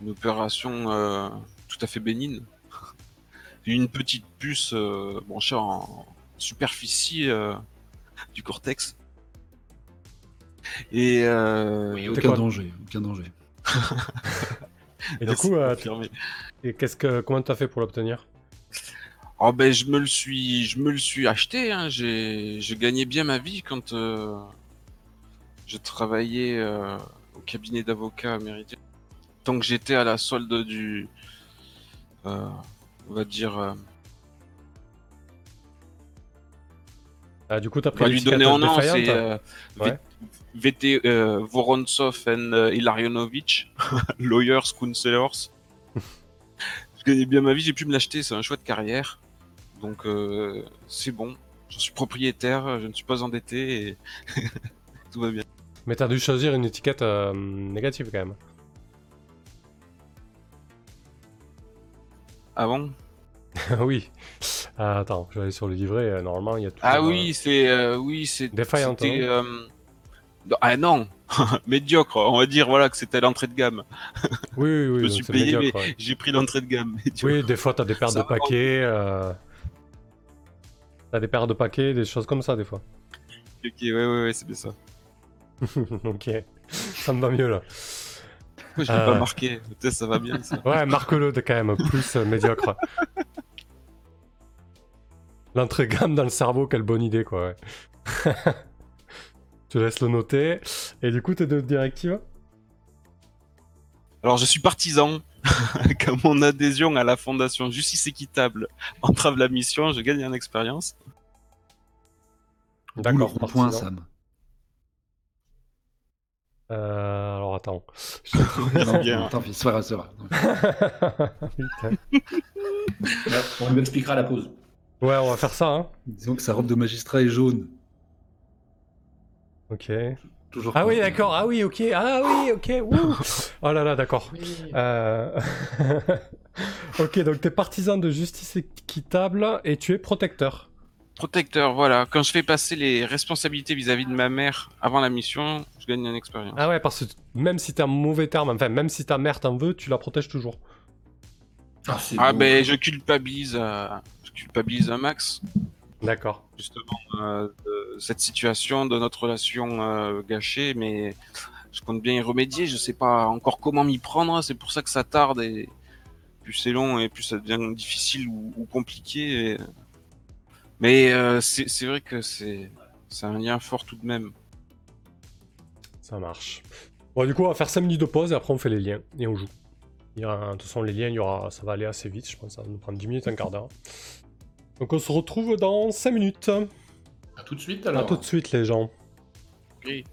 une opération euh, tout à fait bénigne. <laughs> Une petite puce euh, branchée en superficie euh, du cortex. Et euh, Oui, Aucun quoi danger, aucun danger. <laughs> Et du coup, euh, et qu'est-ce que, comment t'as fait pour l'obtenir? Oh ben je me le suis, je me le suis acheté. Hein. J'ai, j'ai gagné bien ma vie quand je travaillais euh, au cabinet d'avocats américain. Tant que j'étais à la solde du, euh, on va dire, euh, Ah, Du coup, t'as on pris va lui donner en nom, c'est euh, Ouais. VT euh, Vorontsov and Ilarionovich, <laughs> lawyers, counselors. <laughs> je gagnais bien ma vie, j'ai pu me l'acheter, c'est un choix de carrière. Donc c'est bon, j'en suis propriétaire, je ne suis pas endetté et <laughs> tout va bien. Mais t'as dû choisir une étiquette euh, négative quand même. Ah bon? <laughs> Oui. Ah, attends, je vais aller sur le livret. euh, normalement, il y a tout. Ah oui, c'est euh, oui, c'est Défaillante, c'était, euh, non, Ah non, <laughs> médiocre, on va dire voilà que c'était l'entrée de gamme. Oui, oui, oui. <laughs> je me suis c'est payé, médiocre, ouais. J'ai pris l'entrée de gamme. médiocre. Oui, des fois, t'as des paires Ça de paquets. euh, T'as des paires de paquets, des choses comme ça, des fois. Ok, ouais, ouais, ouais, c'est bien ça. <laughs> ok. Ça me va mieux, là. Pourquoi je l'ai pas ouais. marqué Peut-être ça va bien ça. Ouais, marque-le de quand même, plus euh, médiocre. <laughs> L'entrée gamme dans le cerveau, quelle bonne idée, quoi, ouais. <laughs> Je te laisse le noter. Et du coup, tes deux directives Alors je suis partisan. Comme mon adhésion à la fondation Justice Équitable entrave la mission, je gagne en expérience. D'accord, partisan. Sam. Euh, alors attends. <laughs> <laughs> Non, bien. tant pis, c'est. Putain. <laughs> Ouais, on lui expliquera à la pause. ouais, on va faire ça, hein. Disons que sa robe de magistrat est jaune. Ok. Toujours Ah oui, pas- d'accord. Ah oui, ok. Ah oui, ok. Ouh. Oh là là, d'accord. Euh, ok, donc t'es partisan de justice équitable et tu es protecteur. Protecteur, voilà. Quand je fais passer les responsabilités vis-à-vis de ma mère avant la mission, je gagne en expérience. Ah ouais, parce que même si t'es un mauvais terme, enfin, même si ta mère t'en veut, tu la protèges toujours. Ah, c'est Ah ben je culpabilise, euh, je culpabilise un max D'accord. justement euh, de cette situation, de notre relation euh, gâchée, mais je compte bien y remédier. Je sais pas encore comment m'y prendre. C'est pour ça que ça tarde et plus c'est long et plus ça devient difficile ou, ou compliqué. et- Mais euh, c'est vrai que c'est c'est un lien fort tout de même. Ça marche. Bon, du coup, on va faire 5 minutes de pause et après on fait les liens et on joue. Il y aura, de toute façon, les liens, il y aura, ça va aller assez vite, je pense. Ça va nous prendre 10 minutes, un quart d'heure. Donc on se retrouve dans 5 minutes. À tout de suite À alors. tout de suite, les gens. Ok.